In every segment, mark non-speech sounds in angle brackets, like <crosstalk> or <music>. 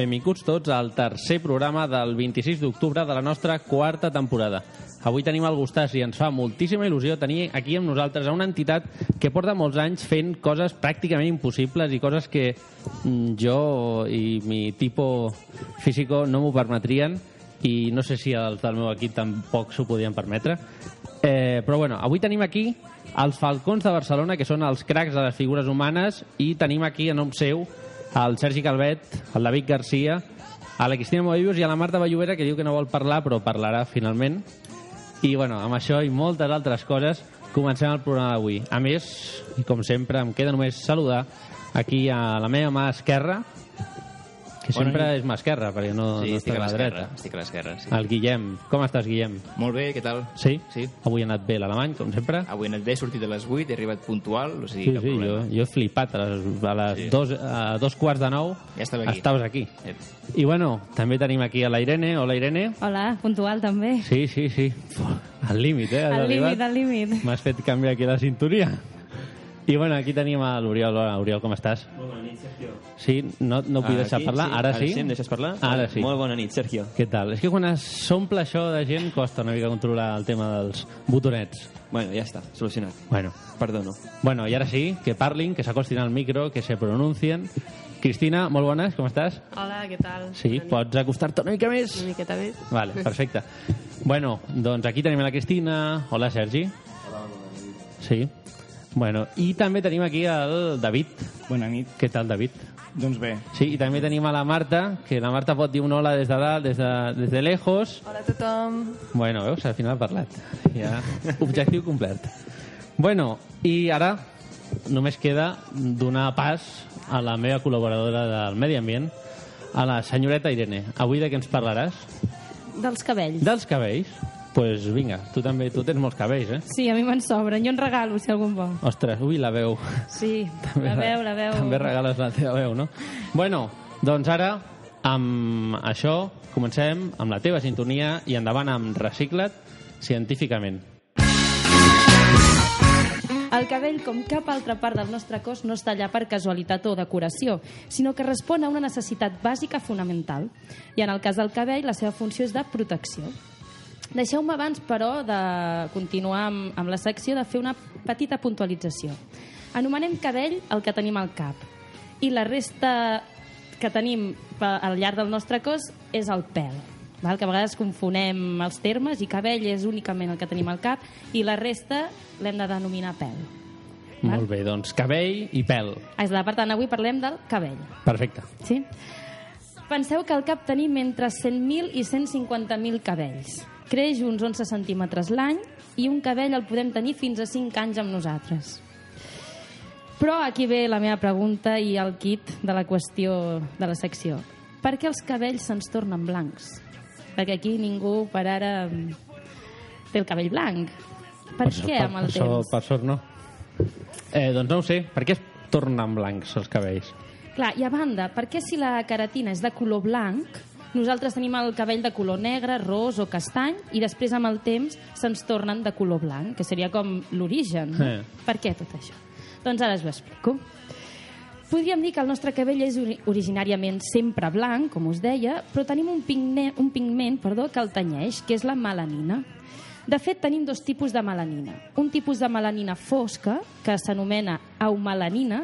Benvinguts tots al tercer programa del 26 d'octubre de la nostra quarta temporada. Avui tenim el gustàs i ens fa moltíssima il·lusió tenir aquí amb nosaltres a una entitat que porta molts anys fent coses pràcticament impossibles i coses que mm, jo i mi tipo físico no m'ho permetrien i no sé si els del meu equip tampoc s'ho podien permetre. Eh, però bueno, avui tenim aquí els Falcons de Barcelona, que són els cracs de les figures humanes, i tenim aquí a nom seu el Sergi Calvet, el David Garcia, a la Cristina Moebius i a la Marta Balluvera, que diu que no vol parlar, però parlarà finalment. I bueno, amb això i moltes altres coses, comencem el programa d'avui. A més, i com sempre, em queda només saludar aquí a la meva mà esquerra, que Bona sempre nit. és mà esquerra, perquè no, Sí, no estic a la dreta. Estic a l'esquerra, sí. El Guillem. Com estàs, Guillem? Molt bé, què tal? Sí? Sí. Avui ha anat bé l'alemany, com sempre? Avui he anat bé, he sortit a les 8, he arribat puntual, o sigui, Sí, cap sí, jo, problema. jo he flipat. A les, a les Sí. dos, a dos quarts de nou Ja estava aquí. estaves aquí. Eh, I bueno, també tenim aquí a la Irene. Hola, Irene. Hola, puntual també. Sí, sí, sí. Al límit, eh? Al límit, al límit. M'has fet canviar aquí la cinturia. I bueno, aquí tenim a l'Oriol. Hola, Oriol, com estàs? Molt bona nit, Sergio. Sí, no, no vull deixar Aquí, parlar. sí. Ara sí? sí, em deixes parlar? Ara sí. Molt bona nit, Sergio. Què tal? És que quan s'omple això de gent costa una mica controlar el tema dels botonets. Bueno, ja està, solucionat. Bueno, Perdono. bueno i ara sí, que parlin, que s'acostin al micro, que se pronuncien. Cristina, molt bones, com estàs? Hola, què tal? Sí, Bona pots acostar-te una mica més? Una miqueta més? Vale, <laughs> perfecte. Bueno, doncs aquí tenim a la Cristina. Hola, Sergi. Hola, bona nit. Sí. Bueno, i també tenim aquí el David. Bona nit. Què tal, David? Doncs bé, Sí, i també tenim a la Marta, que la Marta pot dir un hola des de dalt, des de, des de lejos. Hola a tothom. Bueno, veus, al final ha parlat. Ja, objectiu complert. Bueno, i ara només queda donar pas a la meva col·laboradora del Medi Ambient, a la senyoreta Irene. Avui de què ens parlaràs? Dels cabells. Dels cabells? Pues vinga, tu també, tu tens molts cabells, eh? Sí, a mi me'n sobren. Jo en regalo, si algun vol. Ostres, ui, la veu. Sí, la veu, la veu. També regales la teva veu, no? Bueno, doncs ara, amb això, comencem amb la teva sintonia i endavant amb Recicla't científicament. El cabell, com cap altra part del nostre cos, no està allà per casualitat o decoració, sinó que respon a una necessitat bàsica fonamental. I en el cas del cabell, la seva funció és de protecció. Deixeu-me abans, però, de continuar amb, amb la secció, de fer una petita puntualització. Anomenem cabell el que tenim al cap i la resta que tenim al llarg del nostre cos és el pèl. Val? Que a vegades confonem els termes i cabell és únicament el que tenim al cap i la resta l'hem de denominar pèl. Val? Molt bé, doncs cabell i pèl. Exacte, Per tant, avui parlem del cabell. Perfecte. Sí? Penseu que al cap tenim entre 100.000 i 150.000 cabells. Creix uns 11 centímetres l'any i un cabell el podem tenir fins a 5 anys amb nosaltres. Però aquí ve la meva pregunta i el kit de la qüestió de la secció. Per què els cabells se'ns tornen blancs? Perquè aquí ningú per ara té el cabell blanc. Per, què amb el per, temps? Per sort no. Eh, doncs no ho sé, per què es tornen blancs els cabells? Clar, i a banda, per què si la keratina és de color blanc, nosaltres tenim el cabell de color negre, ros o castany, i després amb el temps se'ns tornen de color blanc, que seria com l'origen. No? Eh. Per què tot això? Doncs ara us ho explico. Podríem dir que el nostre cabell és ori- originàriament sempre blanc, com us deia, però tenim un, pigne, un pigment perdó, que el tenyeix, que és la melanina. De fet, tenim dos tipus de melanina. Un tipus de melanina fosca, que s'anomena eumelanina,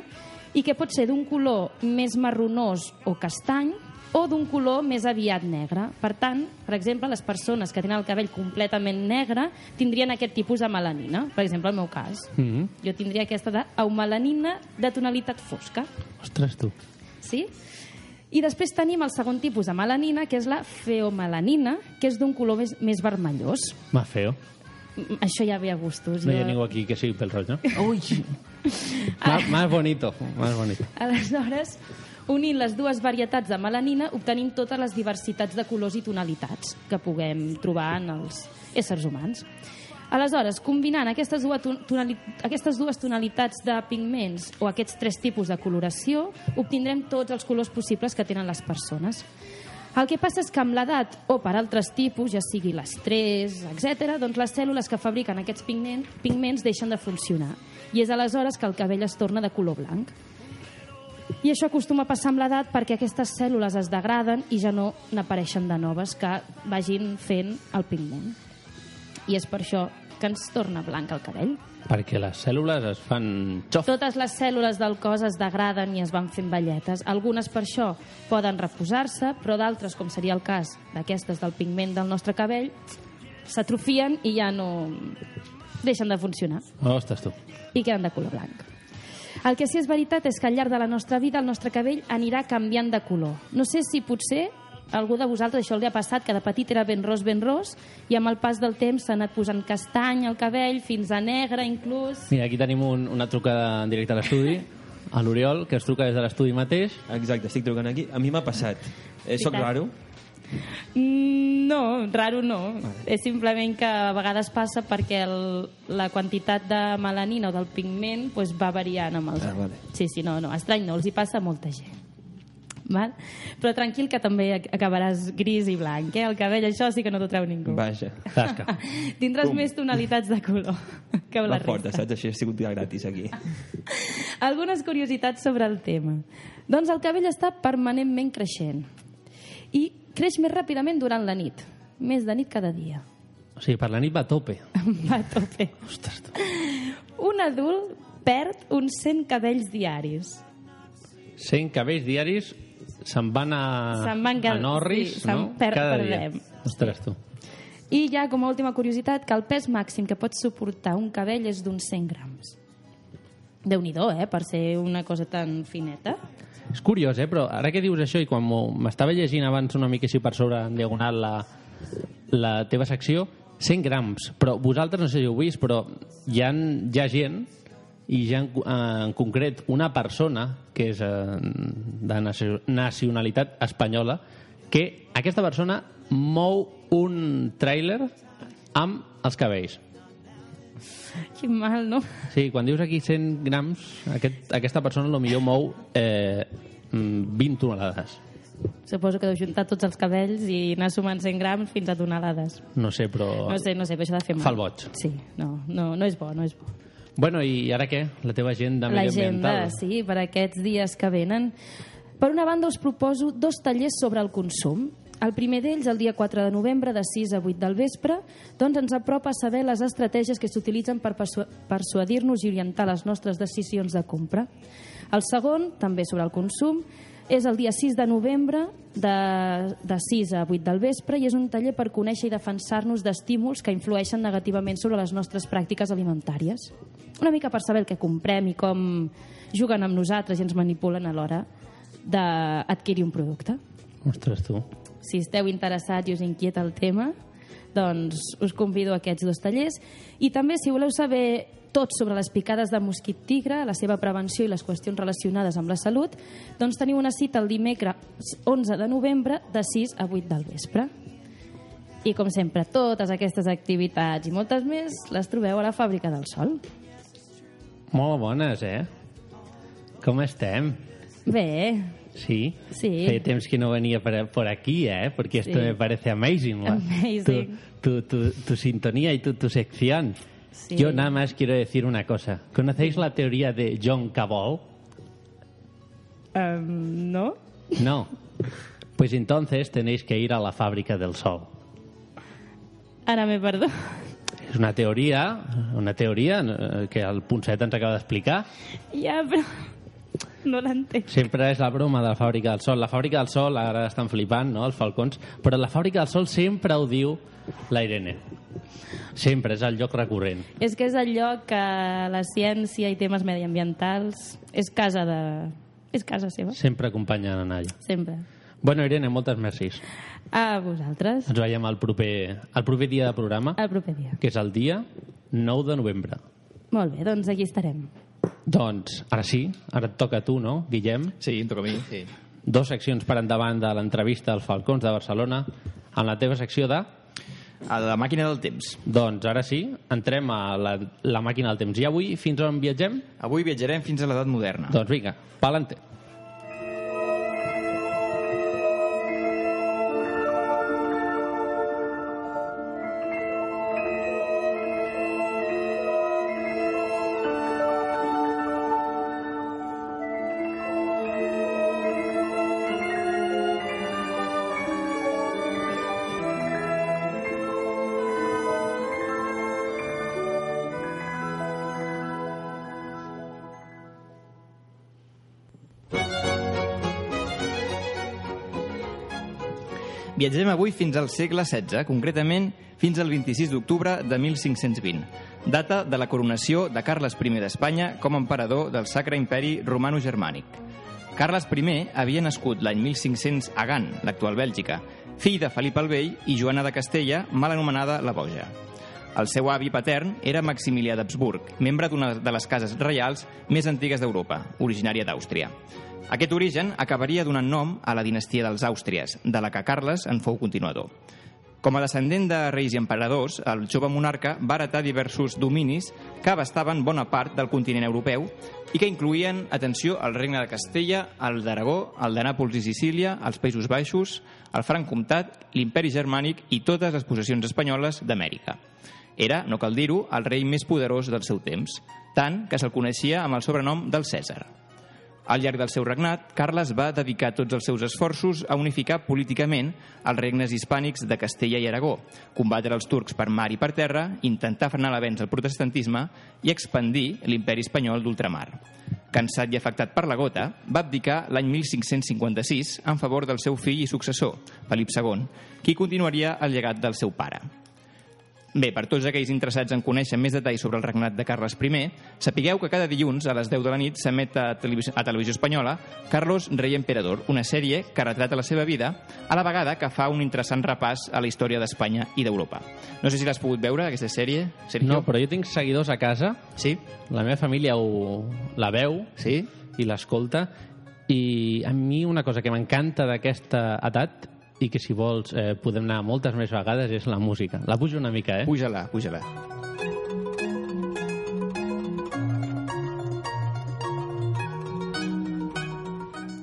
i que pot ser d'un color més marronós o castany, o d'un color més aviat negre. Per tant, per exemple, les persones que tenen el cabell completament negre tindrien aquest tipus de melanina. Per exemple, el meu cas. Mm -hmm. Jo tindria aquesta d'eumelanina de tonalitat fosca. Ostres, tu. Sí? I després tenim el segon tipus de melanina, que és la feomelanina, que és d'un color més, més vermellós. M'ha feo. Mm, Això ja ve a gustos. No hi ha Jo- ningú aquí que sigui pel roig, no? Ui! Más, más bonito, más bonito. Aleshores, unint les dues varietats de melanina, obtenim totes les diversitats de colors i tonalitats que puguem trobar en els éssers humans. Aleshores, combinant aquestes dues, ton- tonali aquestes dues tonalitats de pigments o aquests tres tipus de coloració, obtindrem tots els colors possibles que tenen les persones. El que passa és que amb l'edat o per altres tipus, ja sigui l'estrès, etc., doncs les cèl·lules que fabriquen aquests pigment, pigments deixen de funcionar. I és aleshores que el cabell es torna de color blanc. I això acostuma a passar amb l'edat perquè aquestes cèl·lules es degraden i ja no n'apareixen de noves que vagin fent el pigment. I és per això que ens torna blanc el cabell. Perquè les cèl·lules es fan xof. Totes les cèl·lules del cos es degraden i es van fent velletes. Algunes per això poden reposar-se, però d'altres, com seria el cas d'aquestes del pigment del nostre cabell, s'atrofien i ja no deixen de funcionar Ostres, tu. i queden de color blanc. El que sí és veritat és que al llarg de la nostra vida el nostre cabell anirà canviant de color. No sé si potser algú de vosaltres això li ha passat, que de petit era ben ros, ben ros, i amb el pas del temps s'ha anat posant castany al cabell, fins a negre inclús. Mira, aquí tenim un, una trucada en directe a l'estudi, a l'Oriol, que es truca des de l'estudi mateix. Exacte, estic trucant aquí. A mi m'ha passat. Eh, soc raro? Mm, No, raro no. És simplement que a vegades passa perquè el, la quantitat de melanina o del pigment pues, va variant amb els Ah, vale. Sí, sí, no, no, estrany no, els hi passa a molta gent. Val? Però tranquil que també ac- acabaràs gris i blanc, eh? El cabell, això sí que no t'ho treu ningú. Vaja. <laughs> Tasca. Tindràs Pum. més tonalitats de color <laughs> que la forta, resta. saps? Així ha sigut gratis aquí. <laughs> Algunes curiositats sobre el tema. Doncs el cabell està permanentment creixent i creix més ràpidament durant la nit, més de nit cada dia. O sigui, per la nit va a tope. <laughs> Va a tope. Ostres, tu. Un adult perd uns 100 cabells diaris. 100 cabells diaris se'n van a, Se'n van a Norris, sí, no? per- Cada perdem. dia. Ostres, tu. I ja, com a última curiositat, que el pes màxim que pot suportar un cabell és d'uns 100 grams. déu nhi eh? Per ser una cosa tan fineta. És curiós, eh? Però ara que dius això i quan m'estava llegint abans una mica així per sobre en diagonal la, la teva secció, 100 grams. Però vosaltres no sé si heu vist, però hi ha, hi ha gent i ja en, en concret una persona que és eh, de nacio- nacionalitat espanyola que aquesta persona mou un tràiler amb els cabells. <laughs> Quin mal, no? Sí, quan dius aquí 100 grams, aquest, aquesta persona lo millor mou eh, mm, 20 tonelades. Suposo que deu juntar tots els cabells i anar sumant 100 grams fins a tonelades. No sé, però... No sé, no sé, però això de fer mal. Fa el boig. Sí, no, no, no és bo, no és bo. Bueno, i ara què? La teva agenda mediambiental? L'agenda, sí, per aquests dies que venen. Per una banda, us proposo dos tallers sobre el consum. El primer d'ells, el dia 4 de novembre, de 6 a 8 del vespre, doncs ens apropa a saber les estratègies que s'utilitzen per persu- persuadir-nos i orientar les nostres decisions de compra. El segon, també sobre el consum, és el dia 6 de novembre, de, de 6 a 8 del vespre, i és un taller per conèixer i defensar-nos d'estímuls que influeixen negativament sobre les nostres pràctiques alimentàries. Una mica per saber el que comprem i com juguen amb nosaltres i ens manipulen a l'hora d'adquirir un producte. Ostres, tu. Si esteu interessats i us inquieta el tema, doncs us convido a aquests dos tallers. I també, si voleu saber tot sobre les picades de mosquit tigre, la seva prevenció i les qüestions relacionades amb la salut, doncs teniu una cita el dimecres 11 de novembre de 6 a 8 del vespre. I com sempre, totes aquestes activitats i moltes més les trobeu a la Fàbrica del Sol. Molt bones, eh? Com estem? Bé, Sí? Sí. Feia temps que no venía por, por aquí, ¿eh? Porque esto Sí. me parece amazing. la- Amazing. Tu, tu, tu, tu sintonía y tu, tu sección. Sí. Yo nada más quiero decir una cosa. ¿Conocéis la teoría de John Cabot? um, no? No. Pues entonces tenéis que ir a la fábrica del sol. Ara m'he perdut. És una teoria, una teoria eh, que el Ponset ens acaba d'explicar. Ja, però no l'entenc. Sempre és la broma de la Fàbrica del Sol. La Fàbrica del Sol, ara estan flipant, no?, els falcons, però la Fàbrica del Sol sempre ho diu la Irene. Sempre, és el lloc recurrent. És que és el lloc que la ciència i temes mediambientals és casa de... és casa seva, Sempre acompanyen en allà. sempre. Bueno, Irene, moltes mercis. A vosaltres. Ens veiem el proper, el proper dia de programa, El proper dia. que és el dia 9 de novembre. Molt bé, doncs aquí estarem. Doncs, ara sí, ara et toca a tu, no, Guillem? Sí, em toca a mi. Sí. Dos seccions per endavant de l'entrevista als Falcons de Barcelona en la teva secció de... A la màquina del temps. Doncs ara sí, entrem a la, la màquina del temps. I avui, fins on viatgem? Avui viatjarem fins a l'edat moderna. Doncs vinga, pa'lante. Viatgem avui fins al segle XVI, concretament fins al 26 d'octubre de 1520, data de la coronació de Carles I d'Espanya com a emperador del Sacre Imperi Romano-Germànic. Carles I havia nascut l'any 1500 a Gant, l'actual Bèlgica, fill de Felip el Vell i Joana de Castella, mal anomenada la Boja. El seu avi patern era Maximilià d'Habsburg, membre d'una de les cases reials més antigues d'Europa, originària d'Àustria. Aquest origen acabaria donant nom a la dinastia dels Àustries, de la que Carles en fou continuador. Com a descendent de reis i emperadors, el jove monarca va heretar diversos dominis que abastaven bona part del continent europeu i que incluïen, atenció, el regne de Castella, el d'Aragó, el de Nàpols i Sicília, els Països Baixos, el Franc Comtat, l'imperi germànic i totes les possessions espanyoles d'Amèrica. Era, no cal dir-ho, el rei més poderós del seu temps, tant que se'l coneixia amb el sobrenom del Cèsar. Al llarg del seu regnat, Carles va dedicar tots els seus esforços a unificar políticament els regnes hispànics de Castella i Aragó, combatre els turcs per mar i per terra, intentar frenar l'avenç del protestantisme i expandir l'imperi espanyol d'ultramar. Cansat i afectat per la gota, va abdicar l'any 1556 en favor del seu fill i successor, Felip II, qui continuaria el llegat del seu pare. Bé, per tots aquells interessats en conèixer més detalls sobre el regnat de Carles I, sapigueu que cada dilluns a les 10 de la nit s'emet a, televisió, a Televisió Espanyola Carlos Rey Emperador, una sèrie que retrata la seva vida, a la vegada que fa un interessant repàs a la història d'Espanya i d'Europa. No sé si l'has pogut veure, aquesta sèrie, Sergio? No, però jo tinc seguidors a casa, Sí? la meva família ho, la veu Sí? i l'escolta, i a mi una cosa que m'encanta d'aquesta edat i que si vols eh, podem anar moltes més vegades és la música. La pujo una mica, eh? Puja-la, puja-la.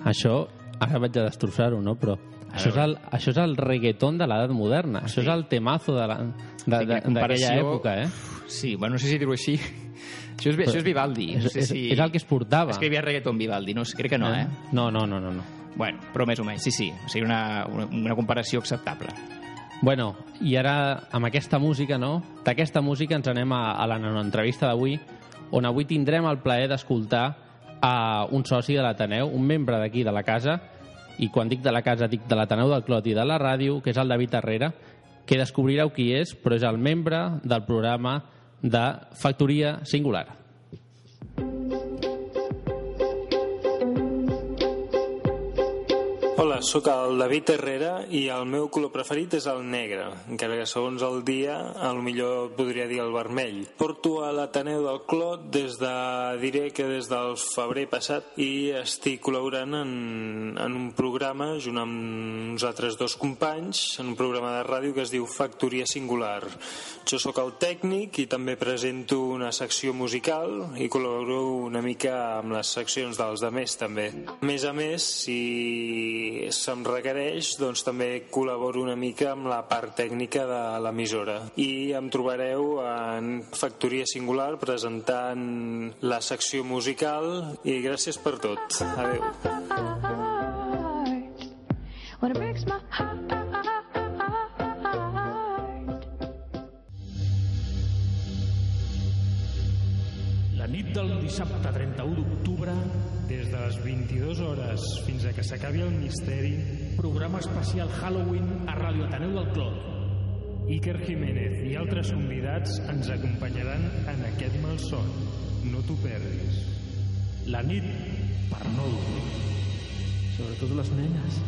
Això, ara vaig a destrossar-ho, no? Però això és, el, això és el reggaeton de l'edat moderna. Això és el temazo Sí, d'aquella època, eh? Sí, bueno, no sé si dir-ho així. Això és, això és Vivaldi. No És, sé és, si... és el que es portava. Escrivia reggaeton Vivaldi, no, sé, crec que no, eh? No, no, no, no. no. Bueno, però més o menys, sí, sí. O sigui, una, una, una comparació acceptable. Bueno, i ara amb aquesta música, no? D'aquesta música ens anem a, a la entrevista d'avui, on avui tindrem el plaer d'escoltar a un soci de l'Ateneu, un membre d'aquí de la casa, i quan dic de la casa dic de l'Ateneu del Clot i de la ràdio, que és el David Herrera, que descobrireu qui és, però és el membre del programa de Factoria Singular. Hola, sóc el David Herrera i el meu color preferit és el negre, encara que segons el dia a lo millor podria dir el vermell. Porto a l'Ateneu del Clot des de, diré que des del febrer passat i estic col·laborant en, en un programa junt amb uns altres dos companys en un programa de ràdio que es diu Factoria Singular. Jo sóc el tècnic i també presento una secció musical i col·laboro una mica amb les seccions dels demés també. A més a més, si se'm requereix, doncs també col·laboro una mica amb la part tècnica de l'emissora. I em trobareu en Factoria Singular presentant la secció musical i gràcies per tot. Adéu. When it breaks my del dissabte 31 d'octubre des de les 22 hores fins a que s'acabi el misteri programa especial Halloween a Ràdio Ateneu del Clot. Iker Jiménez i altres convidats ens acompanyaran en aquest malson. No t'ho perdis. La nit per no dormir. Sobretot les nenes.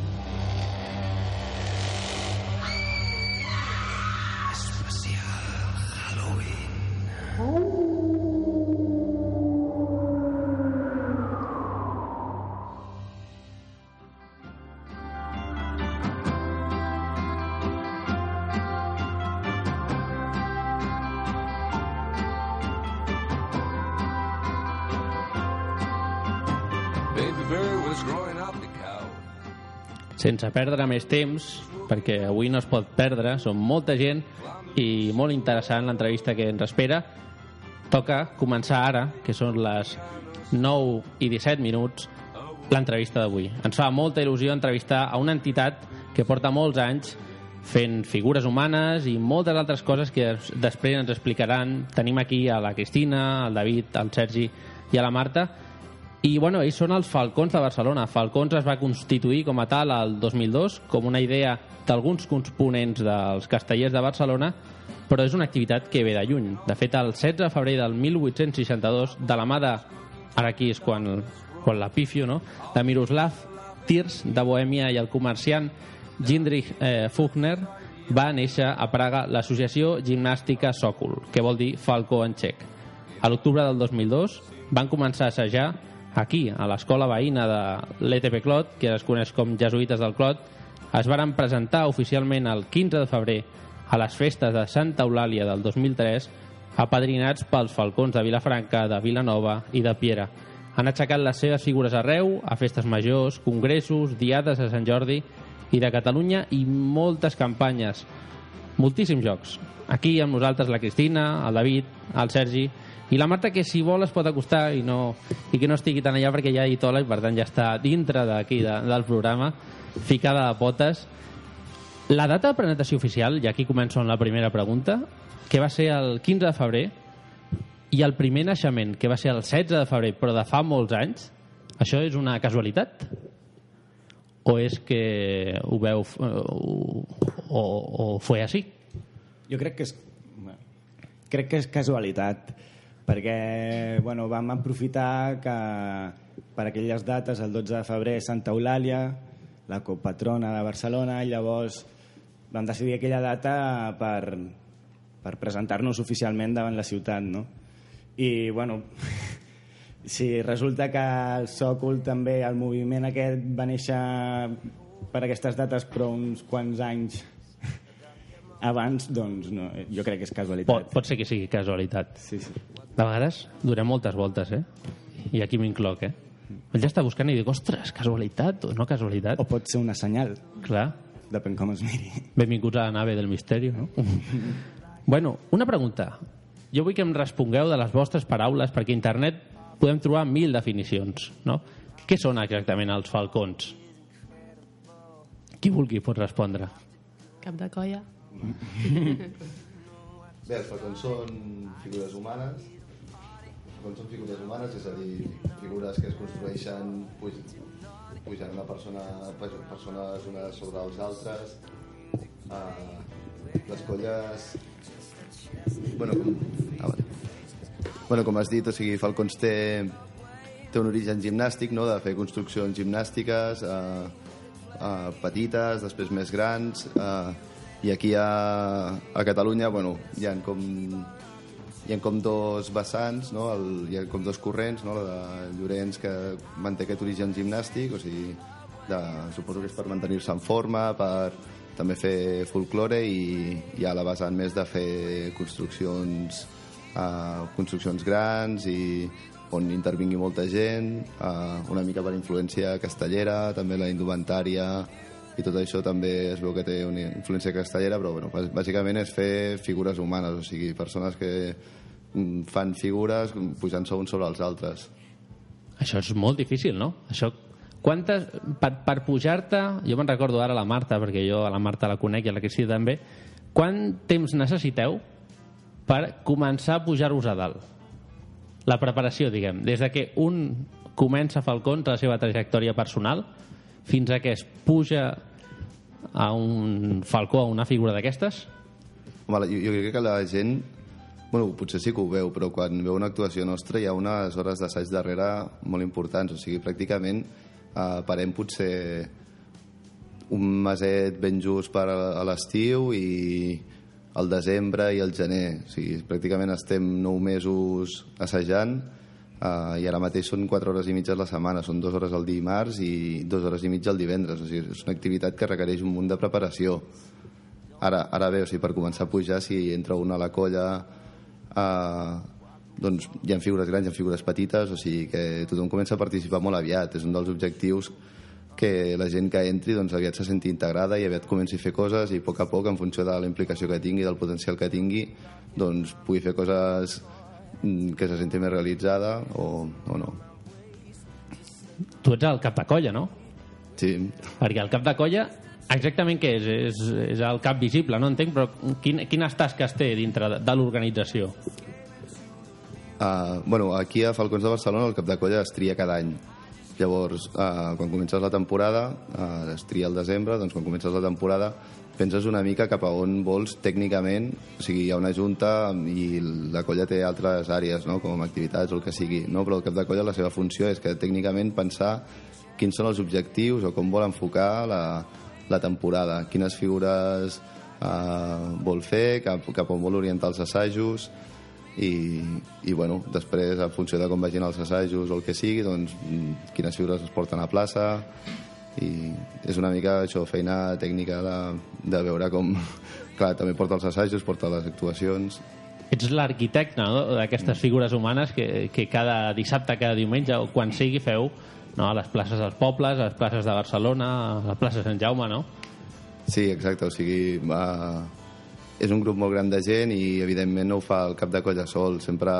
Especial Halloween. Oh. Sense perdre més temps, perquè avui no es pot perdre, som molta gent i molt interessant l'entrevista que ens espera. Toca començar ara, que són les 9 i 17 minuts, l'entrevista d'avui. Ens fa molta il·lusió entrevistar a una entitat que porta molts anys fent figures humanes i moltes altres coses que es- després ens explicaran. Tenim aquí a la Cristina, al David, al Sergi i a la Marta. I bueno, ells són els Falcons de Barcelona. Falcons es va constituir com a tal el 2002 com una idea d'alguns components dels castellers de Barcelona, però és una activitat que ve de lluny. De fet, el 16 de febrer del 1862, de la mà de... Ara aquí és quan, quan la pifio, no? De Miroslav Tirs, de Bohèmia, i el comerciant Jindrich eh, Fugner, va néixer a Praga l'associació gimnàstica Sòcol, que vol dir Falcó en txec. A l'octubre del 2002 van començar a assajar aquí, a l'escola veïna de l'ETP Clot, que es coneix com Jesuïtes del Clot, es varen presentar oficialment el 15 de febrer a les festes de Santa Eulàlia del 2003, apadrinats pels falcons de Vilafranca, de Vilanova i de Piera. Han aixecat les seves figures arreu, a festes majors, congressos, diades a Sant Jordi i de Catalunya i moltes campanyes moltíssims jocs. Aquí amb nosaltres la Cristina, el David, el Sergi i la Marta que si vol es pot acostar i, no, i que no estigui tan allà perquè ja hi tola i per tant ja està dintre d'aquí de, del programa ficada de potes la data de presentació oficial, i aquí començo amb la primera pregunta, que va ser el 15 de febrer, i el primer naixement, que va ser el 16 de febrer, però de fa molts anys, això és una casualitat? O és que ho veu... eh, O, o, o fue així? Jo crec que és, crec que és casualitat, perquè bueno, vam aprofitar que per aquelles dates, el 12 de febrer, Santa Eulàlia, la copatrona de Barcelona, i llavors vam decidir aquella data per, per presentar-nos oficialment davant la ciutat, no? I, bueno, <laughs> si resulta que el Sòcol també, el moviment aquest va néixer per aquestes dates però uns quants anys abans, doncs no, jo crec que és casualitat. Pot, pot ser que sigui casualitat. Sí, sí. De vegades donem moltes voltes, eh? I aquí m'incloc, eh? Ell ja està buscant i dic, ostres, casualitat o no casualitat? O pot ser una senyal. Clar. Depèn com es miri. Benvinguts a la nave del misteri, no? <laughs> bueno, una pregunta. Jo vull que em respongueu de les vostres paraules, perquè a internet podem trobar mil definicions, no? Què són exactament els falcons? Qui vulgui pot respondre. Cap de colla. Bé, els falcons són figures humanes. Falcons són figures humanes, és a dir, figures que es construeixen puj, pujant una persona, persones unes sobre els altres. Uh, les colles... Bueno, com... Ah, vale. bueno, com has dit, o sigui, Falcons té, té un origen gimnàstic, no?, de fer construccions gimnàstiques, uh, uh, petites, després més grans, uh, i aquí a, a Catalunya bueno, hi ha com hi ha com dos vessants, no? El, hi ha com dos corrents, no? la de Llorenç que manté aquest origen gimnàstic, o sigui, de, suposo que és per mantenir-se en forma, per també fer folklore i hi ha la vessant més de fer construccions uh, construccions grans i on intervingui molta gent, uh, una mica per influència castellera, també la indumentària i tot això també es veu que té una influència castellera, però bueno, bàs- bàsicament és fer figures humanes, o sigui, persones que mm, fan figures pujant-se uns sobre els altres. Això és molt difícil, no? Això, quantes, per, per pujar-te, jo me'n recordo ara la Marta, perquè jo a la Marta la conec i a la Cristina també, quant temps necessiteu per començar a pujar-vos a dalt? La preparació, diguem, des de que un comença Falcons la seva trajectòria personal fins a que es puja a un falcó, a una figura d'aquestes? Home, jo, jo crec que la gent bueno, potser sí que ho veu, però quan veu una actuació nostra hi ha unes hores d'assaig darrere molt importants, o sigui, pràcticament eh, parem potser un meset ben just per a l'estiu i el desembre i el gener, o sigui, pràcticament estem nou mesos assajant eh, i ara mateix són 4 hores i mitja a la setmana, són 2 hores al dimarts i 2 hores i mitja al divendres, o sigui, és una activitat que requereix un munt de preparació. Ara, ara bé, o sigui, per començar a pujar, si entra un a la colla eh, doncs hi ha figures grans, hi ha figures petites, o sigui que tothom comença a participar molt aviat. És un dels objectius que la gent que entri doncs, aviat se senti integrada i aviat comenci a fer coses i a poc a poc, en funció de la implicació que tingui, del potencial que tingui, doncs pugui fer coses que se senti més realitzada o, o no. Tu ets el cap de colla, no? Sí. Perquè el cap de colla, exactament què és? És, és el cap visible, no entenc, però quin, quines tasques té dintre de, de l'organització? Uh, bueno, aquí a Falcons de Barcelona el cap de colla es tria cada any. Llavors, uh, quan comences la temporada, uh, es tria al desembre, doncs quan comences la temporada penses una mica cap a on vols tècnicament, o sigui, hi ha una junta i la colla té altres àrees, no? com activitats o el que sigui, no? però el cap de colla la seva funció és que tècnicament pensar quins són els objectius o com vol enfocar la, la temporada, quines figures eh, vol fer, cap, cap on vol orientar els assajos i, i bueno, després en funció de com vagin els assajos o el que sigui doncs mm, quines figures es porten a plaça i és una mica això, feina tècnica de, de veure com <laughs> clar, també porta els assajos, porta les actuacions Ets l'arquitecte no? d'aquestes figures humanes que, que cada dissabte, cada diumenge o quan sigui feu no? a les places dels pobles, a les places de Barcelona, a la plaça Sant Jaume, no? Sí, exacte, o sigui, va... és un grup molt gran de gent i evidentment no ho fa el cap de colla sol, sempre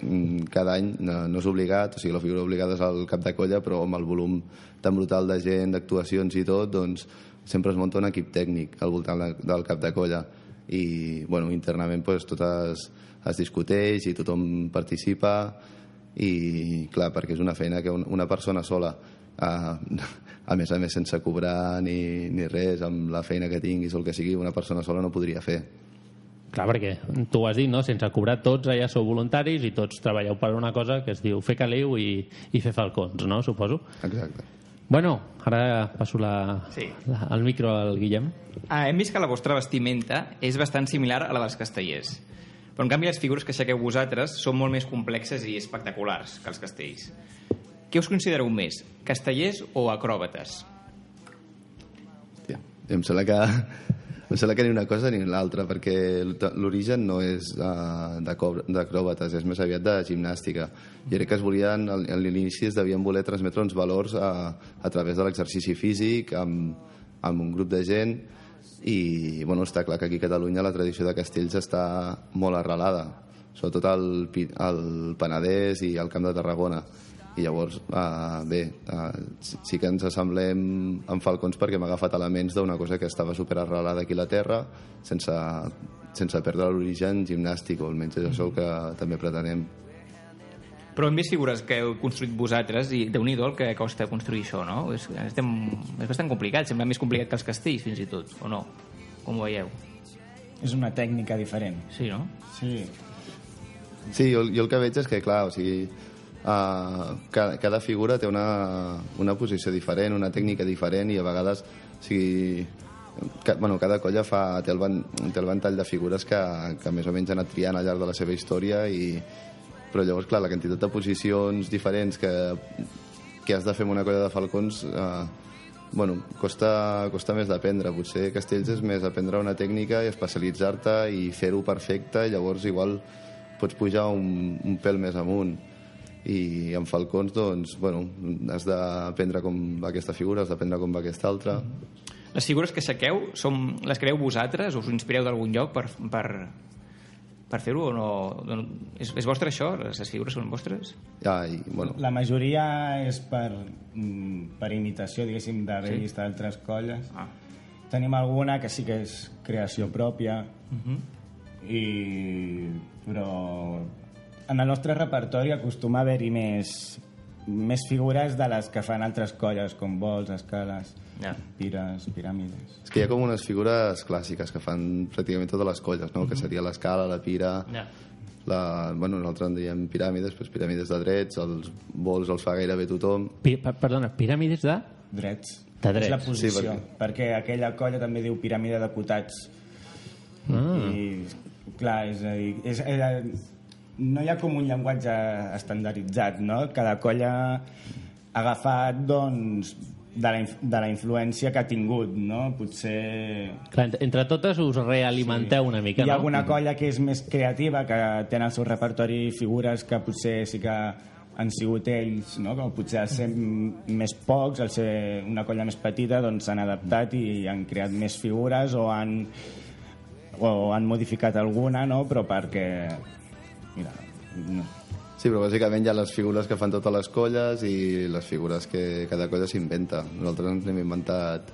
mm, cada any no, no és obligat, o sigui, la figura obligada és el cap de colla, però amb el volum tan brutal de gent, d'actuacions i tot, doncs sempre es munta un equip tècnic al voltant de- del cap de colla. I bueno, internament pues, tot es, es discuteix i tothom participa. I clar, perquè és una feina que un- una persona sola a, <laughs> a més a més sense cobrar ni, ni res amb la feina que tinguis o el que sigui, una persona sola no podria fer Clar, perquè tu ho has dit, no? sense cobrar tots allà sou voluntaris i tots treballeu per una cosa que es diu fer caliu i, i fer falcons, no? Suposo. Exacte. Bueno, ara passo la, Sí. la, el micro al Guillem. Ah, hem vist que la vostra vestimenta és bastant similar a la dels castellers. Però, en canvi, les figures que aixequeu vosaltres són molt més complexes i espectaculars que els castells. Què us considereu més, castellers o acròbates? Hòstia, em sembla que em sembla que ni una cosa ni l'altra perquè l'origen no és uh, d'acròbates, és més aviat de gimnàstica. I crec que es volien, a l'inici es devien voler transmetre uns valors a, a través de l'exercici físic amb, amb un grup de gent i bueno, està clar que aquí a Catalunya la tradició de castells està molt arrelada sobretot al, al Penedès i al Camp de Tarragona i llavors, uh, bé, uh, sí sí que ens assemblem amb falcons perquè hem agafat elements d'una cosa que estava super arrelada aquí a la Terra sense, sense perdre l'origen gimnàstic o almenys és això que també pretenem Però hem vist figures que heu construït vosaltres i déu nhi el que costa construir això, no? És, estem, és bastant complicat, sembla més complicat que els castells, fins i tot, o no? Com ho veieu? És una tècnica diferent. Sí, no? Sí. Sí, jo, jo el que veig és que, clar, o sigui, uh, cada, cada figura té una, una posició diferent, una tècnica diferent i a vegades, o sigui, que, bueno, cada colla fa, té, el van, té el ventall de figures que, que més o menys ha anat triant al llarg de la seva història i, però llavors, clar, la quantitat de posicions diferents que, que has de fer amb una colla de falcons eh, bueno, costa, costa més d'aprendre. Potser Castells és més aprendre una tècnica i especialitzar-te i fer-ho perfecte, llavors igual pots pujar un, un pèl més amunt. I amb falcons, doncs, bueno, has d'aprendre com va aquesta figura, has d'aprendre com va aquesta altra. Les figures que aixequeu són, les creeu vosaltres? Us inspireu d'algun lloc per, per, per fer-ho o no? és, és vostre això? Les figures són vostres? Ja, i, bueno, La majoria és per, mm, per imitació, diguéssim, d'haver Sí? vist altres colles. Ah. Tenim alguna que sí que és creació pròpia, Mhm. i, però en el nostre repertori acostuma a haver-hi més, més figures de les que fan altres colles, com vols, escales, Ja. pires, piràmides. és que hi ha com unes figures clàssiques que fan pràcticament totes les colles, no? que seria l'escala, la pira, Ja. la, bueno, nosaltres en diem piràmides, doncs piràmides de drets, els vols els fa gairebé tothom. Pi per- perdona, piràmides de... Drets. De drets. És la posició, Sí, perquè- perquè... perquè aquella colla també diu piràmide de cotats. Ah. I, clar, és a dir, és, és, no hi ha com un llenguatge estandarditzat, no? Cada colla agafat doncs, de, la, de la influència que ha tingut, no? Potser Clar, entre- totes us realimenteu una mica, hi ha no? alguna colla que és més creativa, que té en el seu repertori figures que potser sí que han sigut ells, no? que potser al ser més pocs, al ser una colla més petita, doncs s'han adaptat i han creat més figures o han, o han modificat alguna, no? però perquè... Mira, no. Sí, però bàsicament hi ha les figures que fan totes les colles i les figures que cada colla s'inventa. Nosaltres ens n'hem inventat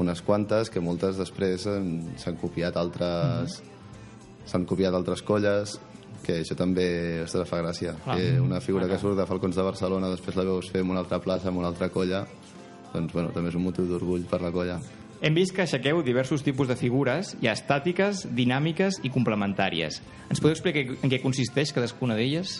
unes quantes que moltes després s'han copiat altres... s'han copiat altres colles que això també ostres, fa gràcia Clar. que una figura que surt de Falcons de Barcelona després la veus fer en una altra plaça, en una altra colla doncs bueno, també és un motiu d'orgull per la colla Hem vist que aixequeu diversos tipus de figures, hi ha estàtiques, dinàmiques i complementàries. Ens podeu explicar en què consisteix cadascuna d'elles?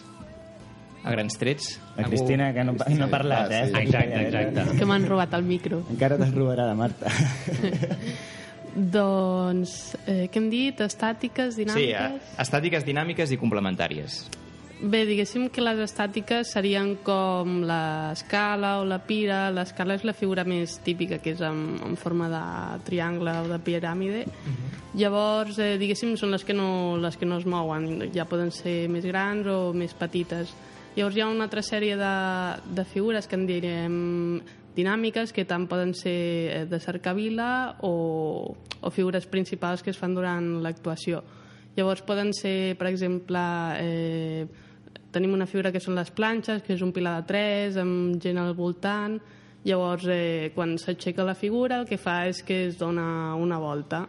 A grans trets? La Cristina, que no, no ha parlat, Ah, eh? sí. Exacte, exacte. Que m'han robat el micro. Encara te'n robarà la Marta. <laughs> Doncs, eh, què hem dit? Estàtiques, Sí, dinàmiques... eh, estàtiques, dinàmiques i complementàries. Bé, diguéssim que les estàtiques serien com l'escala o la pira. L'escala és la figura més típica, que és en, en forma de triangle o de piràmide. Llavors, eh, diguéssim, són les que, no, les que no es mouen. Ja poden ser més grans o més petites. Llavors hi ha una altra sèrie de, de figures que en direm dinàmiques, que tant poden ser eh, de cercavila o, o figures principals que es fan durant l'actuació. Llavors poden ser, per exemple, eh, tenim una figura que són les planxes, que és un pilar de tres, amb gent al voltant. Llavors, eh, quan s'aixeca la figura, el que fa és que es dona una volta.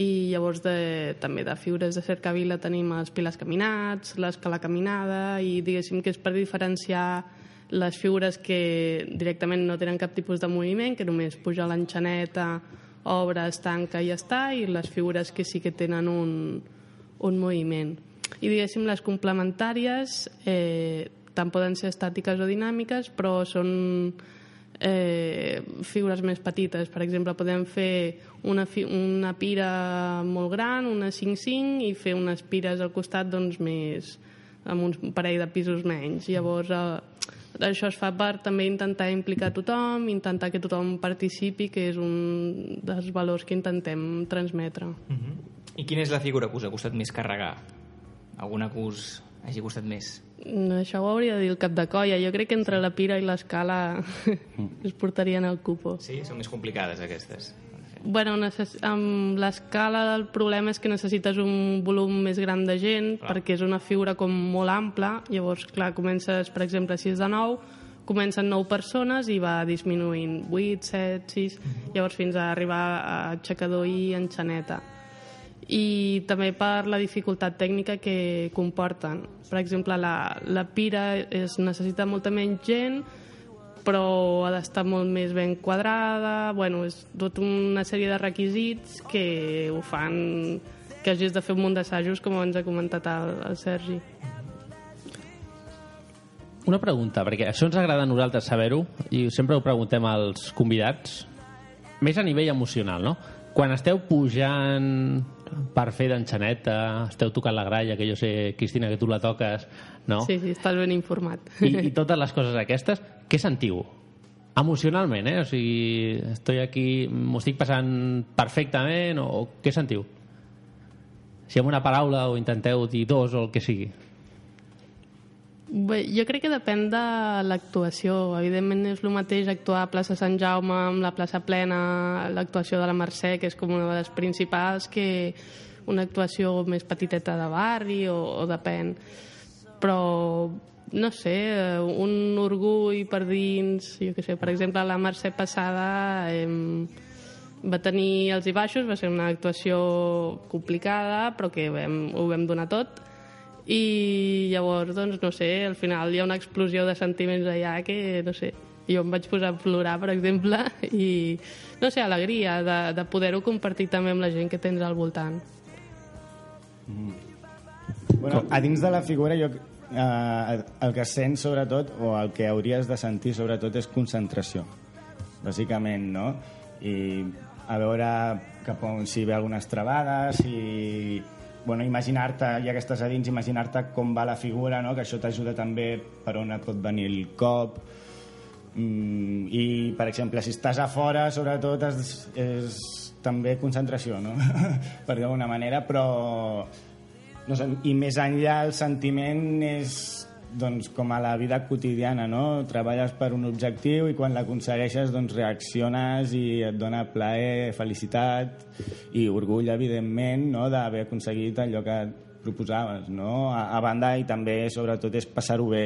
I llavors de, també de figures de cercavila tenim els pilars caminats, l'escala caminada, i diguéssim que és per diferenciar les figures que directament no tenen cap tipus de moviment, que només puja l'enxaneta, obre, es tanca i ja està, i les figures que sí que tenen un, un moviment. I diguéssim, les complementàries eh, tant poden ser estàtiques o dinàmiques, però són eh, figures més petites. Per exemple, podem fer una, fi una pira molt gran, una 5-5, i fer unes pires al costat doncs, més, amb un parell de pisos menys. Llavors, eh, això es fa per també intentar implicar tothom, intentar que tothom participi, que és un dels valors que intentem transmetre. I quina és la figura que us ha costat més carregar? Alguna que us hagi costat més? Mm, Això ho hauria de dir el cap de colla. Jo crec que entre la pira i l'escala <laughs> es portarien el cupo. Sí, són més complicades aquestes. Bueno, necess... amb l'escala el problema és que necessites un volum més gran de gent Clar. perquè és una figura com molt ampla, llavors, clar, comences, per exemple, si és de 9, comencen 9 persones i va disminuint 8, 7, 6, llavors fins a arribar a aixecador i enxaneta. I també per la dificultat tècnica que comporten. Per exemple, la, la pira es necessita molta menys gent, però ha d'estar molt més ben quadrada, bueno, és tota una sèrie de requisits que ho fan que hagis de fer un munt d'assajos, com ens ha comentat el, el Sergi. Una pregunta, perquè això ens agrada a nosaltres saber-ho i sempre ho preguntem als convidats, més a nivell emocional, no? Quan esteu pujant per fer d'enxaneta, esteu tocant la gralla, que jo sé, Cristina, que tu la toques, no? Sí, sí, estàs ben informat. I, I totes les coses aquestes, què sentiu? Emocionalment, eh? O sigui, estoy aquí, m'ho estic passant perfectament, o, o què sentiu? Si amb una paraula o intenteu dir dos o el que sigui. Bé, jo crec que depèn de l'actuació. Evidentment és el mateix actuar a plaça Sant Jaume amb la plaça plena, l'actuació de la Mercè, que és com una de les principals, que una actuació més petiteta de barri, o, o depèn. Però, no sé, un orgull per dins, jo què sé, per exemple, la Mercè passada eh, va tenir els i baixos, va ser una actuació complicada, però que vam, ho vam donar tot, i llavors, doncs, no sé, al final hi ha una explosió de sentiments allà que, no sé, jo em vaig posar a plorar, per exemple, <laughs> i, no sé, alegria de, de poder-ho compartir també amb la gent que tens al voltant. Bueno, a dins de la figura jo eh, el que sents sobretot o el que hauries de sentir sobretot és concentració bàsicament, no? I a veure cap on si ve algunes travades i bueno, imaginar-te, ja que estàs a dins, imaginar-te com va la figura, no? que això t'ajuda també per on et pot venir el cop Mm, I, per exemple, si estàs a fora, sobretot, és, és també concentració, no? <laughs> per d'alguna manera, però... No sé, I més enllà el sentiment és doncs, com a la vida quotidiana, no? Treballes per un objectiu i quan l'aconsegueixes doncs, reacciones i et dona plaer, felicitat i orgull, evidentment, no? d'haver aconseguit allò que proposaves. No? A, a banda, i també, sobretot, és passar-ho bé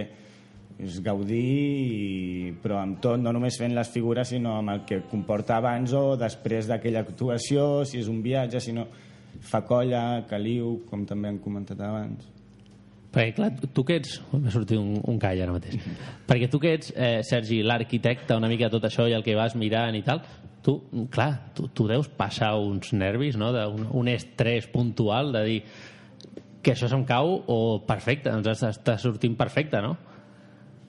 és gaudir, i, però amb tot, no només fent les figures, sinó amb el que comporta abans o després d'aquella actuació, si és un viatge, si no fa colla, caliu, com també han comentat abans. Perquè, clar, tu que ets... M'ha sortit un, un call ara mateix. Perquè tu que ets, eh, Sergi, l'arquitecte, una mica tot això i el que vas mirant i tal, tu, clar, tu, tu deus passar uns nervis, no?, d'un un estrès puntual de dir que això se'm cau o perfecte, ens està, està sortint perfecte, no?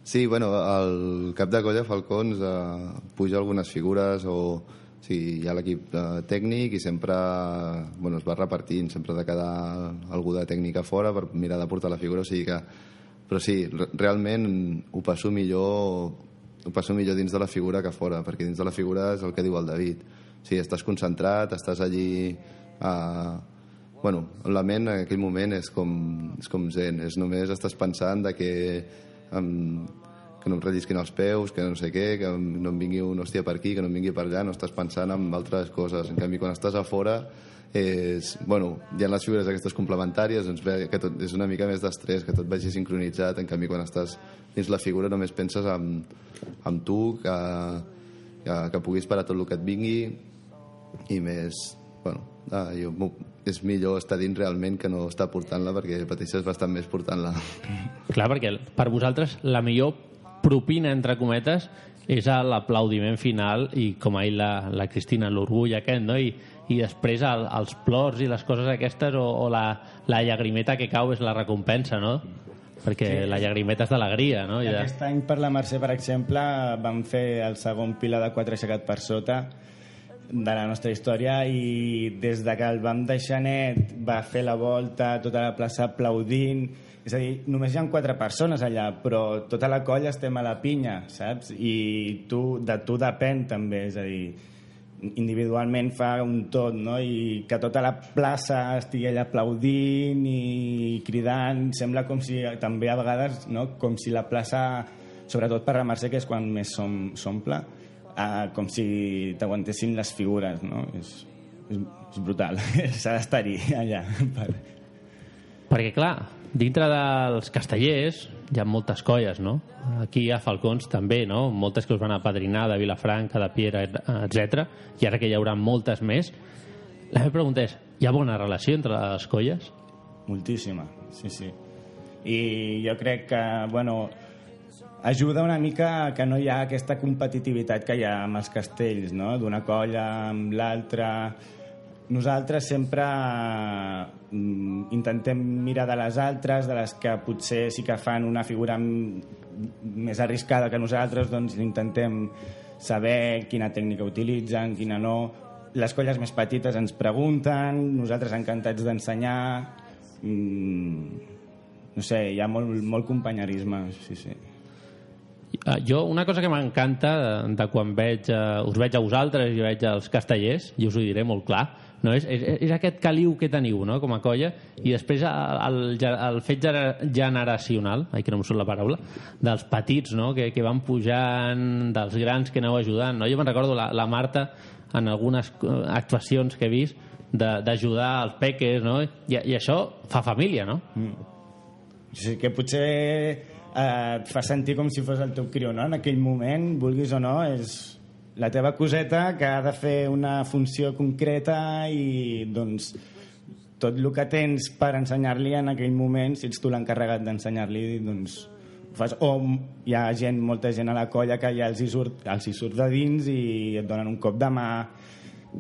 Sí, bueno, el cap de colla Falcons eh, puja algunes figures o, o sigui, hi ha l'equip eh, tècnic i sempre bueno, es va repartint, sempre ha de quedar algú de tècnica fora per mirar de portar la figura, o sigui que però sí, re- realment ho passo millor ho passo millor dins de la figura que fora, perquè dins de la figura és el que diu el David. O sigui, estàs concentrat, estàs allí... Eh, bueno, la ment en aquell moment és com, és com zen, és només estàs pensant de que, um, que no em rellisquin els peus, que no sé què, que no em vingui un hòstia per aquí, que no em vingui per allà, no estàs pensant en altres coses. En canvi, quan estàs a fora, és, bueno, hi ha les figures aquestes complementàries, doncs ve que tot, és una mica més d'estrès, que tot vagi sincronitzat, en canvi quan estàs dins la figura només penses en, en tu, que, que, que puguis parar tot el que et vingui i més, bueno, ah, jo, és millor estar dins realment que no estar portant-la perquè pateixes bastant més portant-la. Clar, perquè per vosaltres la millor propina, entre cometes, és l'aplaudiment final i, com ahir la, la Cristina, l'orgull aquest, no? I, i després el, els plors i les coses aquestes o, o la, la llagrimeta que cau és la recompensa, no? Perquè Sí. la llagrimeta és d'alegria, no? I de... Aquest any per la Mercè, per exemple, vam fer el segon pila de quatre aixecat per sota de la nostra història i des de que el vam deixar net va fer la volta tota la plaça aplaudint és a dir, només hi ha quatre persones allà però tota la colla estem a la pinya saps? i tu, de tu depèn també és a dir, individualment fa un tot, no? I que tota la plaça estigui allà aplaudint i cridant, sembla com si també a vegades, no? com si la plaça, sobretot per la Mercè, que és quan més som- s'omple, eh, com si t'aguantessin les figures, no? És, és, és brutal, <laughs> s'ha d'estar-hi allà. Per... Perquè, clar, dintre dels castellers hi ha moltes colles, no? Aquí a Falcons també, no? Moltes que us van apadrinar, de Vilafranca, de Piera, etc. I ara que hi haurà moltes més. La meva pregunta és, hi ha bona relació entre les colles? Moltíssima, sí, sí. I jo crec que, bueno, ajuda una mica que no hi ha aquesta competitivitat que hi ha amb els castells, no? D'una colla amb l'altra... Nosaltres sempre mm, intentem mirar de les altres, de les que potser sí que fan una figura més arriscada que nosaltres, doncs intentem saber quina tècnica utilitzen, quina no. Les colles més petites ens pregunten, nosaltres encantats d'ensenyar... Mm, no sé, hi ha molt, molt companyerisme, sí, sí. Uh, jo, una cosa que m'encanta de, de quan veig, uh, us veig a vosaltres i veig als castellers, i us ho diré molt clar, no? és, és, és aquest caliu que teniu no? com a colla, i després el, el, el fet gener- generacional, ai, que no em surt la paraula, dels petits no? que, que van pujant, dels grans que aneu ajudant. No? Jo me'n recordo la, la Marta en algunes eh, actuacions que he vist d'ajudar als peques, no? I, i això fa família, no? Sí, que potser eh, et fa sentir com si fos el teu criu, no? En aquell moment, vulguis o no, és la teva coseta que ha de fer una funció concreta i, doncs, tot el que tens per ensenyar-li en aquell moment, si ets tu l'encarregat d'ensenyar-li, doncs, fas. O hi ha gent, molta gent a la colla que ja els hi surt, els hi surt de dins i et donen un cop de mà.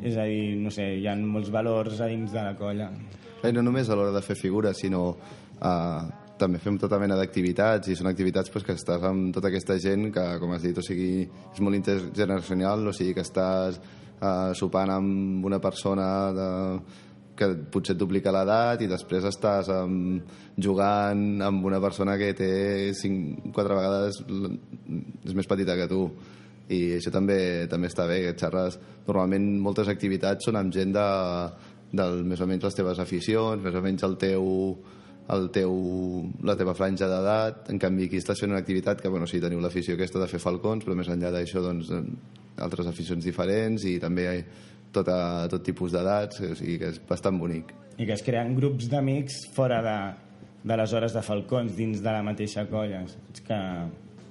És a dir, no sé, hi ha molts valors a dins de la colla. I no només a l'hora de fer figures, sinó eh, també fem tota mena d'activitats i són activitats pues, que estàs amb tota aquesta gent que, com has dit, o sigui, és molt intergeneracional, o sigui que estàs eh, sopant amb una persona de, que potser et duplica l'edat i després estàs um, jugant amb una persona que té cinc, quatre vegades l- és més petita que tu. I això també també està bé, que xerres. Normalment moltes activitats són amb gent de, del més o menys les teves aficions més o menys el teu el teu, la teva franja d'edat en canvi aquí estàs fent una activitat que bueno, sí, teniu l'afició aquesta de fer falcons però més enllà d'això doncs, eh, altres aficions diferents i també tota, tot tipus d'edats o sigui que és bastant bonic I que es creen grups d'amics fora de, de les hores de falcons, dins de la mateixa colla. Que,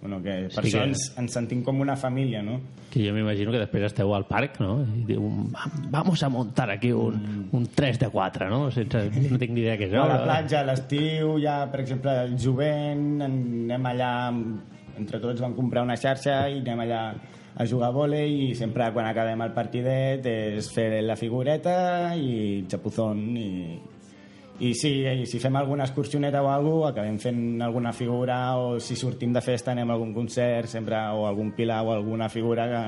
bueno, que per Sí això que- ens, ens sentim com una família, no? Que jo m'imagino que després esteu al parc, no? I diu, "Va- vamos a montar aquí un, un 3 de 4, no? Sense, no tinc ni idea què és. A la platja, a l'estiu, ja, per exemple, el jovent, anem allà, entre tots vam comprar una xarxa i anem allà a jugar a vòlei i sempre quan acabem el partidet és fer la figureta i xapuzón i, i sí, i si fem alguna excursioneta o alguna cosa, acabem fent alguna figura o si sortim de festa anem a algun concert sempre, o algun pilar o alguna figura que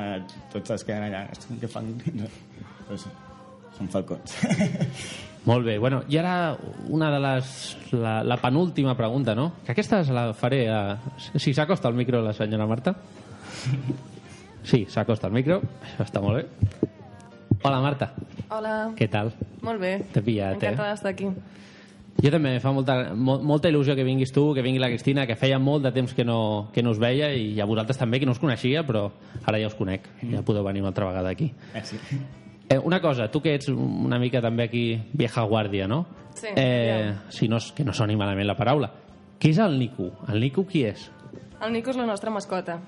tots es queden allà què fan? Pues, <laughs> són falcons <laughs> Molt bé, bueno, i ara una de les... La, la penúltima pregunta, no? Que aquesta se la faré a... Si s'acosta al micro la senyora Marta. <laughs> Sí, s'acosta al micro, això està molt bé. Hola, Marta, Hola, què tal? molt bé. T'he pillat, eh? Encantada d'estar aquí. Jo també em fa molta, mo, molta il·lusió que vinguis tu, que vingui la Cristina, que feia molt de temps que no, que no us veia i a vosaltres també, que no us coneixia, però ara ja us conec. Ja podeu venir una altra vegada aquí. Eh, sí. Eh, una cosa, tu que ets una mica també aquí vieja guàrdia, no? Sí, eh, si no, que no soni malament la paraula. Qui és el Nico? El Nico qui és? El Nico és la nostra mascota.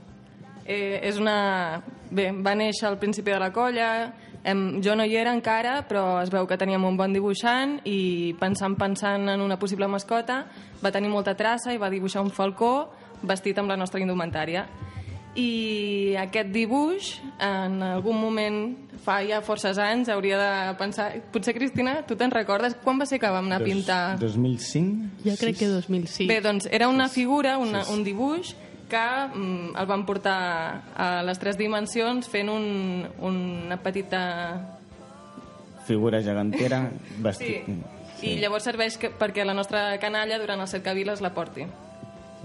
Eh, és una... Bé, va néixer al principi de la colla, em, jo no hi era encara, però es veu que teníem un bon dibuixant i pensant, pensant en una possible mascota, va tenir molta traça i va dibuixar un falcó vestit amb la nostra indumentària. I aquest dibuix, en algun moment, fa ja forces anys, hauria de pensar... Potser, Cristina, tu te'n recordes? Quan va ser que vam anar a pintar? 2005? Jo crec que 2006. Bé, doncs era una figura, una, un dibuix que mm, el van portar a les tres dimensions fent un, una petita... figura gegantera Sí. vestit... I llavors serveix que, perquè la nostra canalla durant el cercaviles la porti.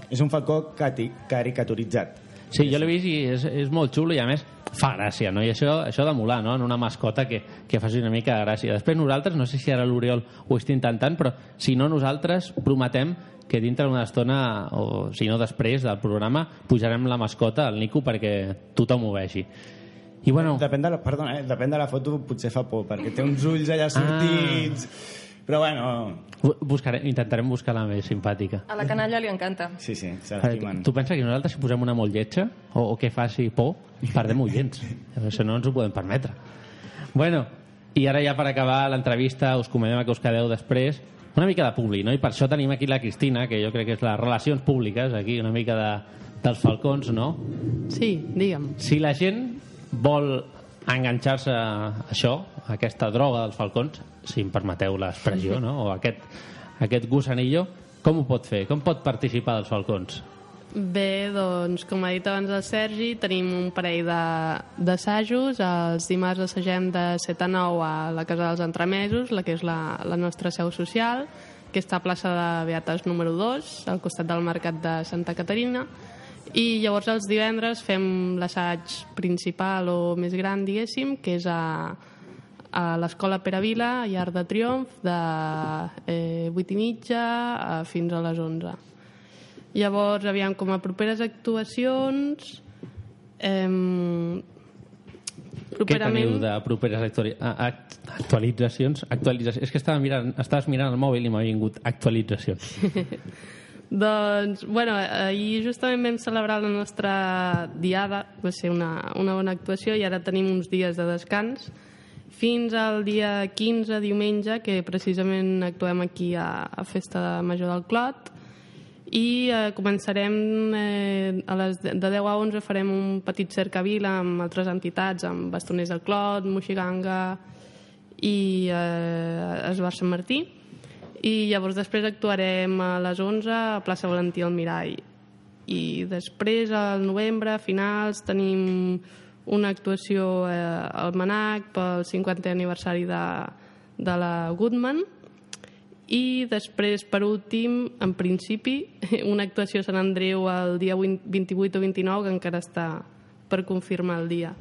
És un falcó cati, caricaturitzat. Sí, jo l'he vist i és, és molt xulo i a més fa gràcia, no? I això, això de molar, no? En una mascota que, que faci una mica de gràcia. Després nosaltres, no sé si ara l'Oriol ho està intentant, però si no nosaltres prometem que dintre d'una estona, o si no després del programa, pujarem la mascota al Nico perquè tothom ho vegi. I bueno... Depèn de la, perdona, eh? depèn de la foto potser fa por, perquè té uns ulls allà sortits... Però bueno... Bu- Buscarem, intentarem buscar la més simpàtica. A la canalla li encanta. Sí, sí, se Eh, Tu penses que nosaltres si posem una molt lletja o, o que faci por, perdem oients. Això no ens ho podem permetre. Bueno, i ara ja per acabar l'entrevista us convidem a que us quedeu després una mica de publi, no? I per això tenim aquí la Cristina, que jo crec que és les relacions públiques, aquí una mica de, dels falcons, no? Sí, digue'm. Si la gent vol enganxar-se a això, a aquesta droga dels falcons, si em permeteu l'expressió, no? o aquest, aquest gusanillo, com ho pot fer? Com pot participar dels falcons? Bé, doncs, com ha dit abans el Sergi, tenim un parell d'assajos. Els dimarts assagem de 7 a 9 a la Casa dels Entremesos, la que és la, la nostra seu social, que està a plaça de Beates número 2, al costat del Mercat de Santa Caterina. I llavors els divendres fem l'assaig principal o més gran, diguéssim, que és a, a l'Escola Pere Vila, a Llar de Triomf, de eh, 8 i mitja a, fins a les 11. Llavors, aviam, com a properes actuacions... Eh, Què teniu de properes actuali act actualitzacions? Actualitzacions. És que estava mirant, estaves mirant el mòbil i m'ha vingut actualitzacions. <laughs> doncs, bueno, ahir justament vam celebrar la nostra diada, va ser una, una bona actuació i ara tenim uns dies de descans fins al dia 15, diumenge, que precisament actuem aquí a, a Festa Major del Clot i eh, començarem eh, a les de de 10 a 11 farem un petit cercavila amb altres entitats, amb Bastoners del Clot, Moixiganga i eh, Esbar Sant Martí. I llavors després actuarem a les 11 a plaça Valentí al Mirall i després al novembre a finals tenim una actuació eh, al Manac pel 50è aniversari de, de la Goodman i després, per últim, en principi, <laughs> una actuació a Sant Andreu el dia 28 o 29 que encara està per confirmar el dia.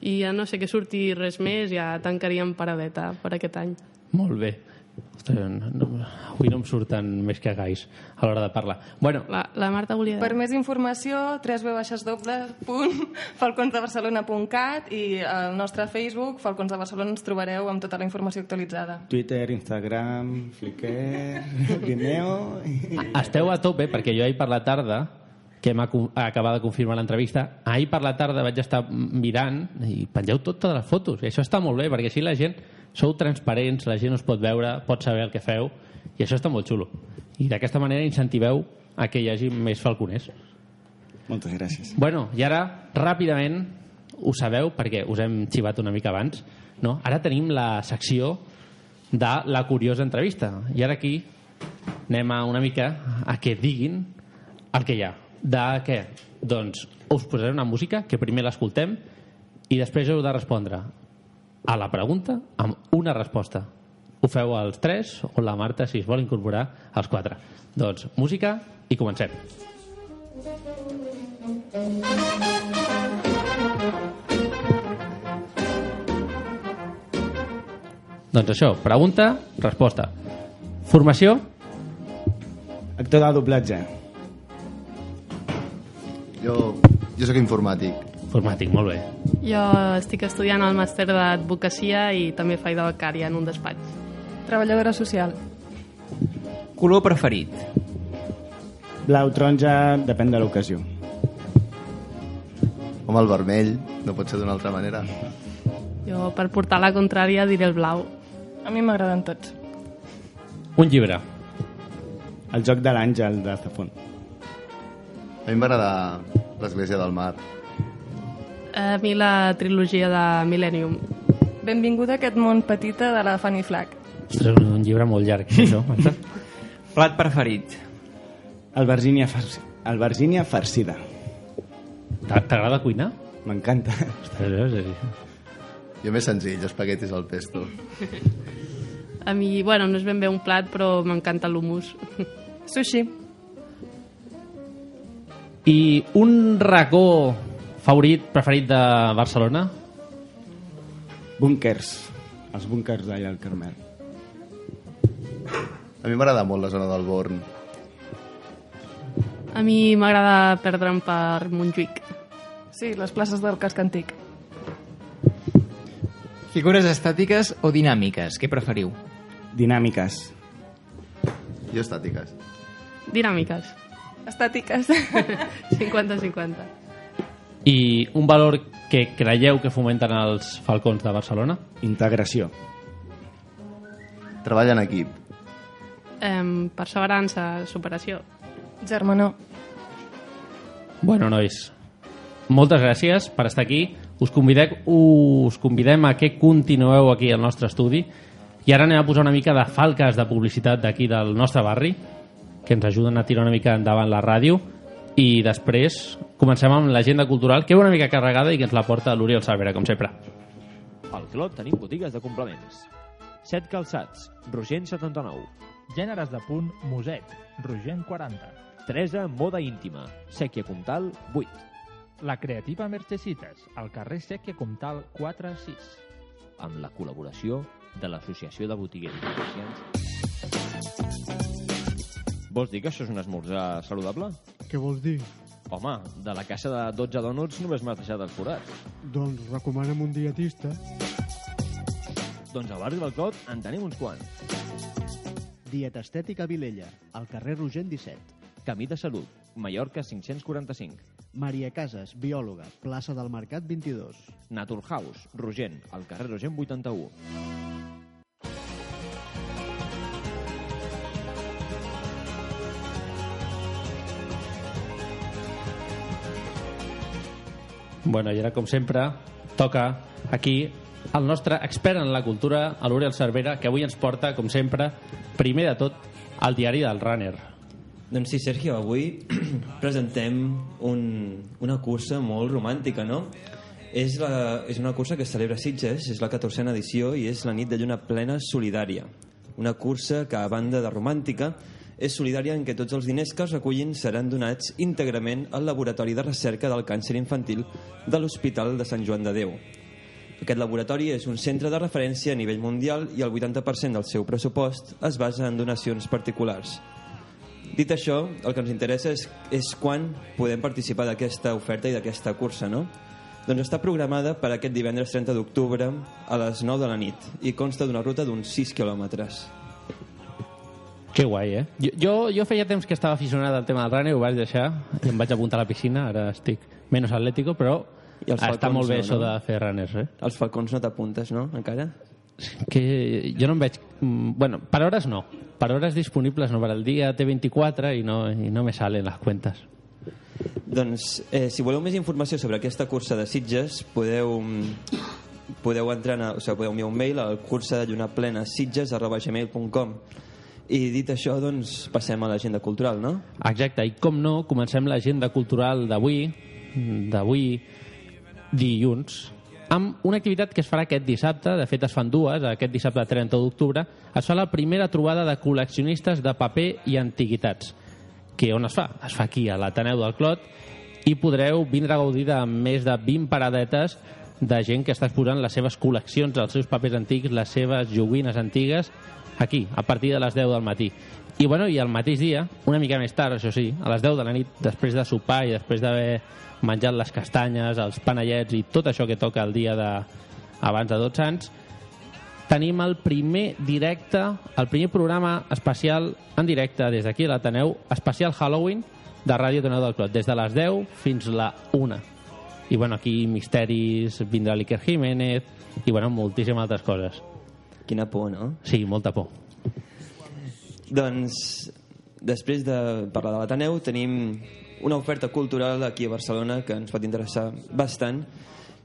I ja no sé que surti res més, ja tancaríem paradeta per aquest any. Molt bé. No, no, avui no em surten més que gais a l'hora de parlar. Bueno, La, la Marta volia... Per més informació, www.falconsdebarcelona.cat i al nostre Facebook, Falcons de Barcelona, ens trobareu amb tota la informació actualitzada. Twitter, Instagram, Flickr, <laughs> Vimeo... I... esteu a tope, perquè jo ahir per la tarda que hem acabat de confirmar l'entrevista, ahir per la tarda vaig estar mirant i pengeu totes les fotos. I això està molt bé, perquè així la gent sou transparents, la gent us pot veure, pot saber el que feu, i això està molt xulo. I d'aquesta manera incentiveu a que hi hagi més falconers. Moltes gràcies. Bueno, i ara, ràpidament, ho sabeu, perquè us hem xivat una mica abans, no? ara tenim la secció de la curiosa entrevista. I ara aquí anem a una mica a que diguin el que hi ha. De què? Doncs us posaré una música que primer l'escoltem i després heu de respondre a la pregunta amb una resposta. Ho feu els tres o la Marta, si es vol incorporar, als quatre. Doncs música i comencem. Doncs això, pregunta, resposta. Formació? Actor de doblatge. Jo, jo sóc informàtic. Informàtic, molt bé. Jo estic estudiant el màster d'advocacia i també faig de becària en un despatx. Treballadora social. Color preferit. Blau, taronja, depèn de l'ocasió. Home, el vermell, no pot ser d'una altra manera. Jo, per portar la contrària, diré el blau. A mi m'agraden tots. Un llibre. El joc de l'àngel de Zafón. A mi m'agrada l'Església del Mar. A mi la trilogia de Millennium. Benvinguda a aquest món petita de la Fanny Flack. Ostres, un, un llibre molt llarg, això. <laughs> Plat preferit. Albergínia, farci... Albergínia farcida. T'a- T'agrada cuinar? M'encanta. Ostres, és- Jo més senzill, espaguetis al pesto. A mi, bueno, no és ben bé un plat, però m'encanta l'humus. Sushi. I un racó favorit, preferit de Barcelona? Búnkers. Els búnkers d'allà al Carmel. A mi m'agrada molt la zona del Born. A mi m'agrada perdre'm per Montjuïc. Sí, les places del casc antic. Figures estàtiques o dinàmiques, què preferiu? Dinàmiques. Jo estàtiques. Dinàmiques. Estàtiques. <laughs> 50-50. I un valor que creieu que fomenten els falcons de Barcelona? Integració. Treballa en equip. Em, perseverança, superació. Germanor. Bueno, nois, moltes gràcies per estar aquí. Us convidem, us convidem a que continueu aquí al nostre estudi i ara anem a posar una mica de falques de publicitat d'aquí del nostre barri que ens ajuden a tirar una mica endavant la ràdio i després comencem amb l'agenda cultural que ve una mica carregada i que ens la porta l'Oriol Cervera, com sempre. Al Clot tenim botigues de complements. Set calçats, Rogent 79. Gèneres de punt Muset, Rogent 40. Teresa Moda Íntima, Sèquia Comtal 8. La Creativa Merchesites, al carrer Sèquia Comtal 4-6. Amb la col·laboració de l'Associació de Botiguers i Comerciants. Vols dir que això és un esmorzar saludable? Què vols dir? Home, de la caixa de 12 dònuts només m'has deixat els forats. Doncs recomana'm un dietista. Doncs al barri del Clot en tenim uns quants. Dieta Estètica Vilella, al carrer Rogent 17. Camí de Salut, Mallorca 545. Maria Casas, biòloga, plaça del Mercat 22. Naturhaus, Rogent, al carrer Rogent 81. Bueno, i ara, com sempre, toca aquí el nostre expert en la cultura, l'Oriol Cervera, que avui ens porta, com sempre, primer de tot, al diari del Runner. Doncs sí, Sergio, avui <clears throat> presentem un, una cursa molt romàntica, no? És, la, és una cursa que es celebra Sitges, és la 14a edició i és la nit de lluna plena solidària. Una cursa que, a banda de romàntica, és solidària en què tots els diners que es recullin seran donats íntegrament al Laboratori de Recerca del Càncer Infantil de l'Hospital de Sant Joan de Déu. Aquest laboratori és un centre de referència a nivell mundial i el 80% del seu pressupost es basa en donacions particulars. Dit això, el que ens interessa és, és quan podem participar d'aquesta oferta i d'aquesta cursa, no? Doncs està programada per aquest divendres 30 d'octubre a les 9 de la nit i consta d'una ruta d'uns 6 quilòmetres. Que guai, eh? Jo, jo, jo feia temps que estava aficionat al tema del running, ho vaig deixar i em vaig apuntar a la piscina, ara estic menys atlètico, però I els està falcons molt bé no, això no? de fer runners, eh? Els falcons no t'apuntes, no? Encara? Que jo no em veig... mm, Bueno, per hores no. Per hores disponibles no. Per al dia té 24 i no, i no me salen les cuentas. Doncs, eh, si voleu més informació sobre aquesta cursa de Sitges, podeu, podeu entrar, a, o sigui, podeu enviar un mail al cursa de lluna plena sitges.gmail.com i dit això, doncs, passem a l'agenda cultural, no? Exacte, i com no, comencem l'agenda cultural d'avui, d'avui dilluns, amb una activitat que es farà aquest dissabte, de fet es fan dues, aquest dissabte 30 d'octubre, es fa la primera trobada de col·leccionistes de paper i antiguitats. Que on es fa? Es fa aquí, a l'Ateneu del Clot, i podreu vindre a gaudir de més de 20 paradetes de gent que està exposant les seves col·leccions, els seus papers antics, les seves joguines antigues, aquí, a partir de les 10 del matí. I, bueno, i el mateix dia, una mica més tard, això sí, a les 10 de la nit, després de sopar i després d'haver menjat les castanyes, els panellets i tot això que toca el dia de, abans de 12 anys, tenim el primer directe, el primer programa especial en directe des d'aquí a l'Ateneu, especial Halloween de Ràdio Ateneu del Clot, des de les 10 fins la 1. I bueno, aquí misteris, vindrà l'Iker Jiménez i bueno, moltíssimes altres coses. Quina por, no? Sí, molta por. Doncs, després de parlar de l'Ateneu, tenim una oferta cultural aquí a Barcelona que ens pot interessar bastant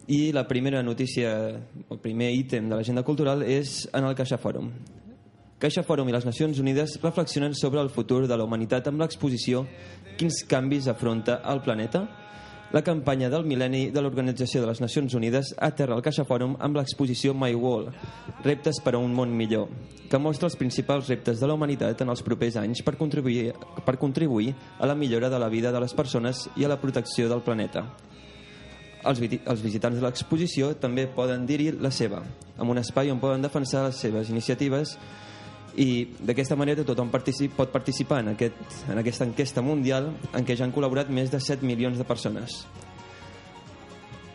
i la primera notícia, el primer ítem de l'agenda cultural és en el Caixa Fòrum. Caixa Fòrum i les Nacions Unides reflexionen sobre el futur de la humanitat amb l'exposició Quins canvis afronta el planeta? La campanya del mil·lenni de l'Organització de les Nacions Unides aterra al Caixa Fòrum amb l'exposició My Wall, reptes per a un món millor, que mostra els principals reptes de la humanitat en els propers anys per contribuir, per contribuir a la millora de la vida de les persones i a la protecció del planeta. Els, els visitants de l'exposició també poden dir-hi la seva, amb un espai on poden defensar les seves iniciatives i d'aquesta manera tothom particip, pot participar en, aquest, en aquesta enquesta mundial en què ja han col·laborat més de 7 milions de persones.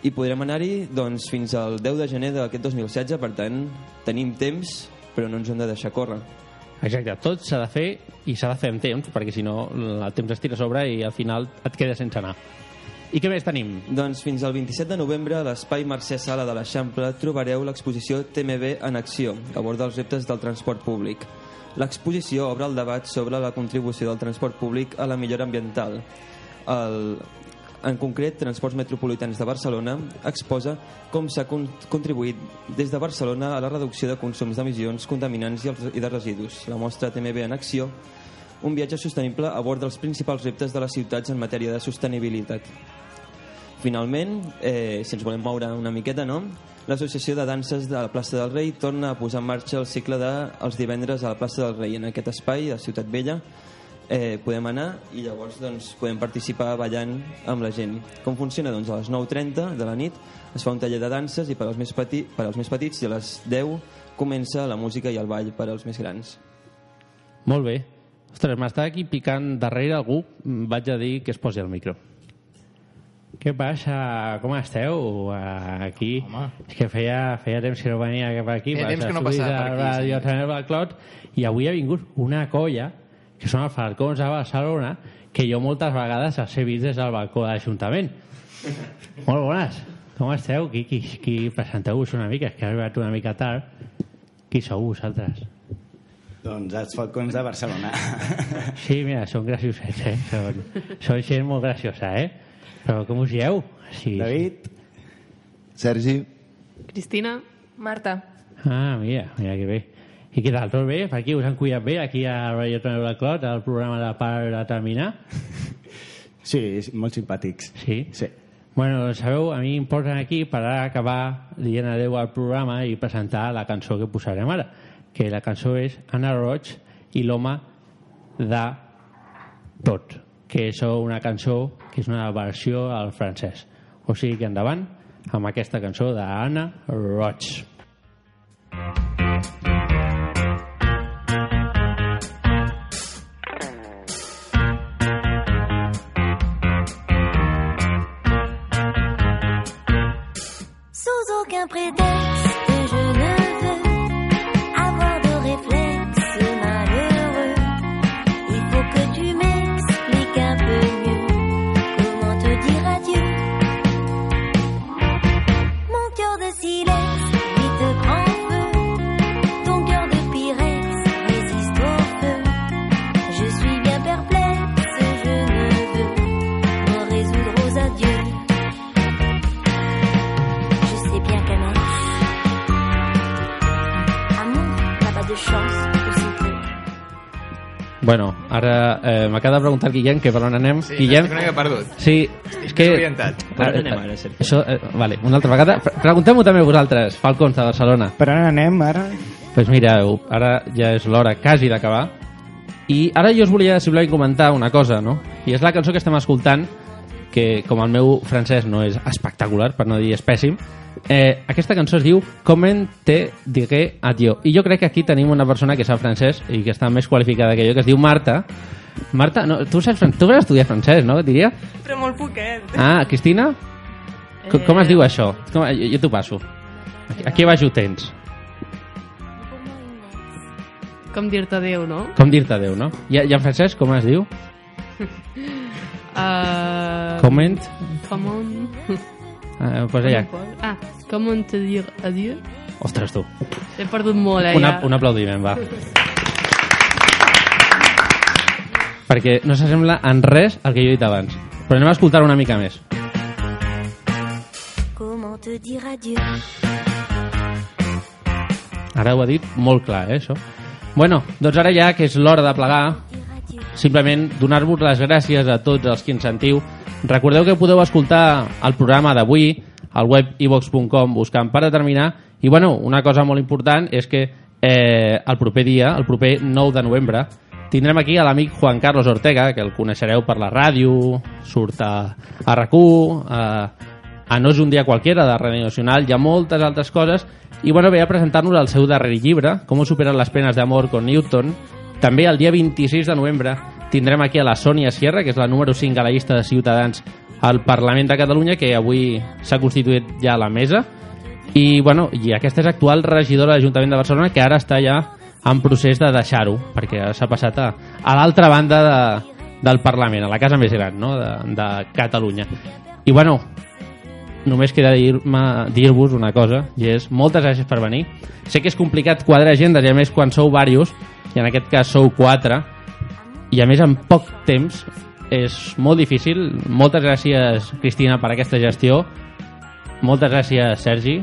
I podrem anar-hi doncs, fins al 10 de gener d'aquest 2016, per tant, tenim temps, però no ens hem de deixar córrer. Exacte, tot s'ha de fer i s'ha de fer amb temps, perquè si no el temps es tira a sobre i al final et quedes sense anar. I què més tenim? Doncs fins al 27 de novembre a l'Espai Mercè Sala de l'Eixample trobareu l'exposició TMB en acció, que aborda els reptes del transport públic. L'exposició obre el debat sobre la contribució del transport públic a la millora ambiental. El, en concret, Transports Metropolitans de Barcelona exposa com s'ha con contribuït des de Barcelona a la reducció de consums d'emissions contaminants i, i de residus. La mostra TMB en acció un viatge sostenible aborda els principals reptes de les ciutats en matèria de sostenibilitat. Finalment, eh, si ens volem moure una miqueta, no? l'Associació de Danses de la plaça del Rei torna a posar en marxa el cicle dels de divendres a la plaça del Rei. En aquest espai, a Ciutat Vella, eh, podem anar i llavors doncs, podem participar ballant amb la gent. Com funciona? Doncs a les 9.30 de la nit es fa un taller de danses i per als més, peti per als més petits i a les 10 comença la música i el ball per als més grans. Molt bé. Ostres, m'està aquí picant darrere algú. Mm, Vaig a dir que es posi el micro. Què passa? Com esteu? Uh, Aquí. Home. És que feia, feia temps que no venia cap aquí. Feia temps que no passava per aquí, sí. Ràdio Tanel del Clot, i avui ha vingut una colla, que són els Falcons de Barcelona, que jo moltes vegades els he vist des del balcó de l'Ajuntament. <laughs> Molt bones. Com esteu? Qui, qui, qui presenteu-vos una mica? És que ha arribat una mica tard. Qui sou vosaltres? Doncs els Falcons de Barcelona. <laughs> Sí, mira, són graciosets, eh? Són, són gent molt graciosa, eh? Però com us dieu? Sí. David. Sergi. Cristina. Marta. Ah, mira, mira que bé. I què tal, tot bé? Per aquí us han cuidat bé, aquí a Radio Toneu de Clot, al programa de Per a Terminar? <laughs> Sí, molt simpàtics. Sí? Sí. Bueno, sabeu, a mi em posen aquí per acabar dient adeu al programa i presentar la cançó que posarem ara, que la cançó és Anna Roig i l'home de tot, que és una cançó que és una versió al francès. O sigui que endavant amb aquesta cançó d'Anna Roig. Sous Guillem que per on anem. Sí, Guillem, estic una mica perdut. Sí, és que... desorientat. Per on anem ara, Sergio? Això, eh, vale, una altra vegada. Pre- Pregunteu-m'ho també vosaltres, Falcons de Barcelona. Per on anem ara? Doncs pues mireu, ara ja és l'hora quasi d'acabar. I ara jo us volia simplement comentar una cosa, no? I és la cançó que estem escoltant, que com el meu francès no és espectacular, per no dir és pèssim, eh, aquesta cançó es diu Comment te diré adieu. I jo crec que aquí tenim una persona que sap francès i que està més qualificada que jo, que es diu Marta. Marta, no, tu saps tu vas estudiar francès, no? Diria? Però molt poquet. Ah, Cristina? Com, com es diu això? Com, jo jo t'ho passo. Aquí, aquí baix ho tens. Com dir-te adeu, no? Com dir-te adeu, no? I, I en francès com es diu? <laughs> Uh, Comment? Comment... Eh, pues allà. Ah, comment te dir adieu? Ostres, tu. He perdut molt, eh, Una, ja. un aplaudiment, va. <laughs> Perquè no s'assembla en res al que jo he dit abans. Però anem a escoltar una mica més. Comment te dire adieu Ara ho ha dit molt clar, eh, això. Bueno, doncs ara ja que és l'hora de plegar, simplement donar-vos les gràcies a tots els que ens sentiu. Recordeu que podeu escoltar el programa d'avui al web ivox.com buscant per determinar i bueno, una cosa molt important és que eh, el proper dia, el proper 9 de novembre, tindrem aquí a l'amic Juan Carlos Ortega, que el coneixereu per la ràdio, surt a, a RAC1, a, a No és un dia qualquera, de Ràdio Nacional, hi ha moltes altres coses, i bueno, ve a presentar-nos el seu darrer llibre, Com superar les penes d'amor con Newton. També el dia 26 de novembre tindrem aquí a la Sònia Sierra, que és la número 5 a la llista de ciutadans al Parlament de Catalunya, que avui s'ha constituït ja a la mesa. I, bueno, i aquesta és actual regidora de l'Ajuntament de Barcelona, que ara està ja en procés de deixar-ho, perquè s'ha passat a, a l'altra banda de, del Parlament, a la casa més gran no? de, de Catalunya. I, bueno, només queda dir-vos una cosa, i és moltes gràcies per venir. Sé que és complicat quadrar agendes, i a més quan sou varios, i en aquest cas sou quatre, i a més en poc temps, és molt difícil. Moltes gràcies, Cristina, per aquesta gestió. Moltes gràcies, Sergi.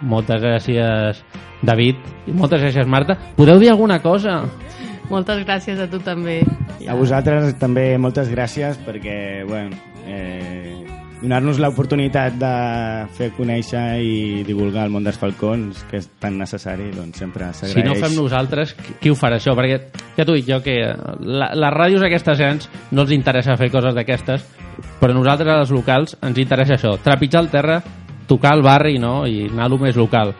Moltes gràcies, David. I moltes gràcies, Marta. Podeu dir alguna cosa? Moltes gràcies a tu també. A vosaltres també moltes gràcies perquè, bueno, eh, donar-nos l'oportunitat de fer conèixer i divulgar el món dels falcons, que és tan necessari, doncs sempre s'agraeix. Si no ho fem nosaltres, qui- ho farà això? Perquè ja t'ho dic jo que la, les ràdios aquestes grans no els interessa fer coses d'aquestes, però a nosaltres, a les locals, ens interessa això, trepitjar el terra, tocar el barri no? i anar lo més local.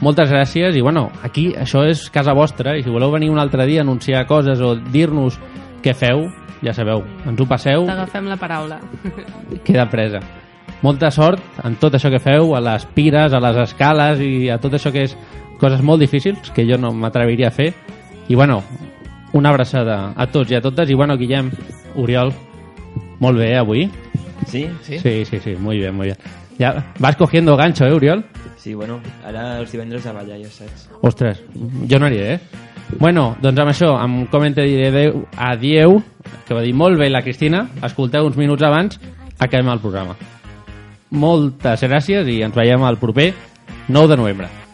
Moltes gràcies i bueno, aquí això és casa vostra i si voleu venir un altre dia a anunciar coses o dir-nos què feu, ja sabeu, ens ho passeu, T'agafem la paraula. <laughs> queda presa. Molta sort en tot això que feu, a les pires, a les escales i a tot això que és coses molt difícils que jo no m'atreviria a fer. I bueno, una abraçada a tots i a totes. I bueno, Guillem, Oriol, molt bé, avui. Sí? Sí, sí, sí, sí muy bien, muy bien. Ja vas cogiendo gancho, eh, Oriol? Sí, bueno, ara els divendres a ballar, ja saps. Ostres, jo no aniré, eh? Bueno, doncs amb això, te diré adeu, adieu, que va dir molt bé la Cristina, escolteu uns minuts abans, acabem el programa. Moltes gràcies i ens veiem el proper 9 de novembre.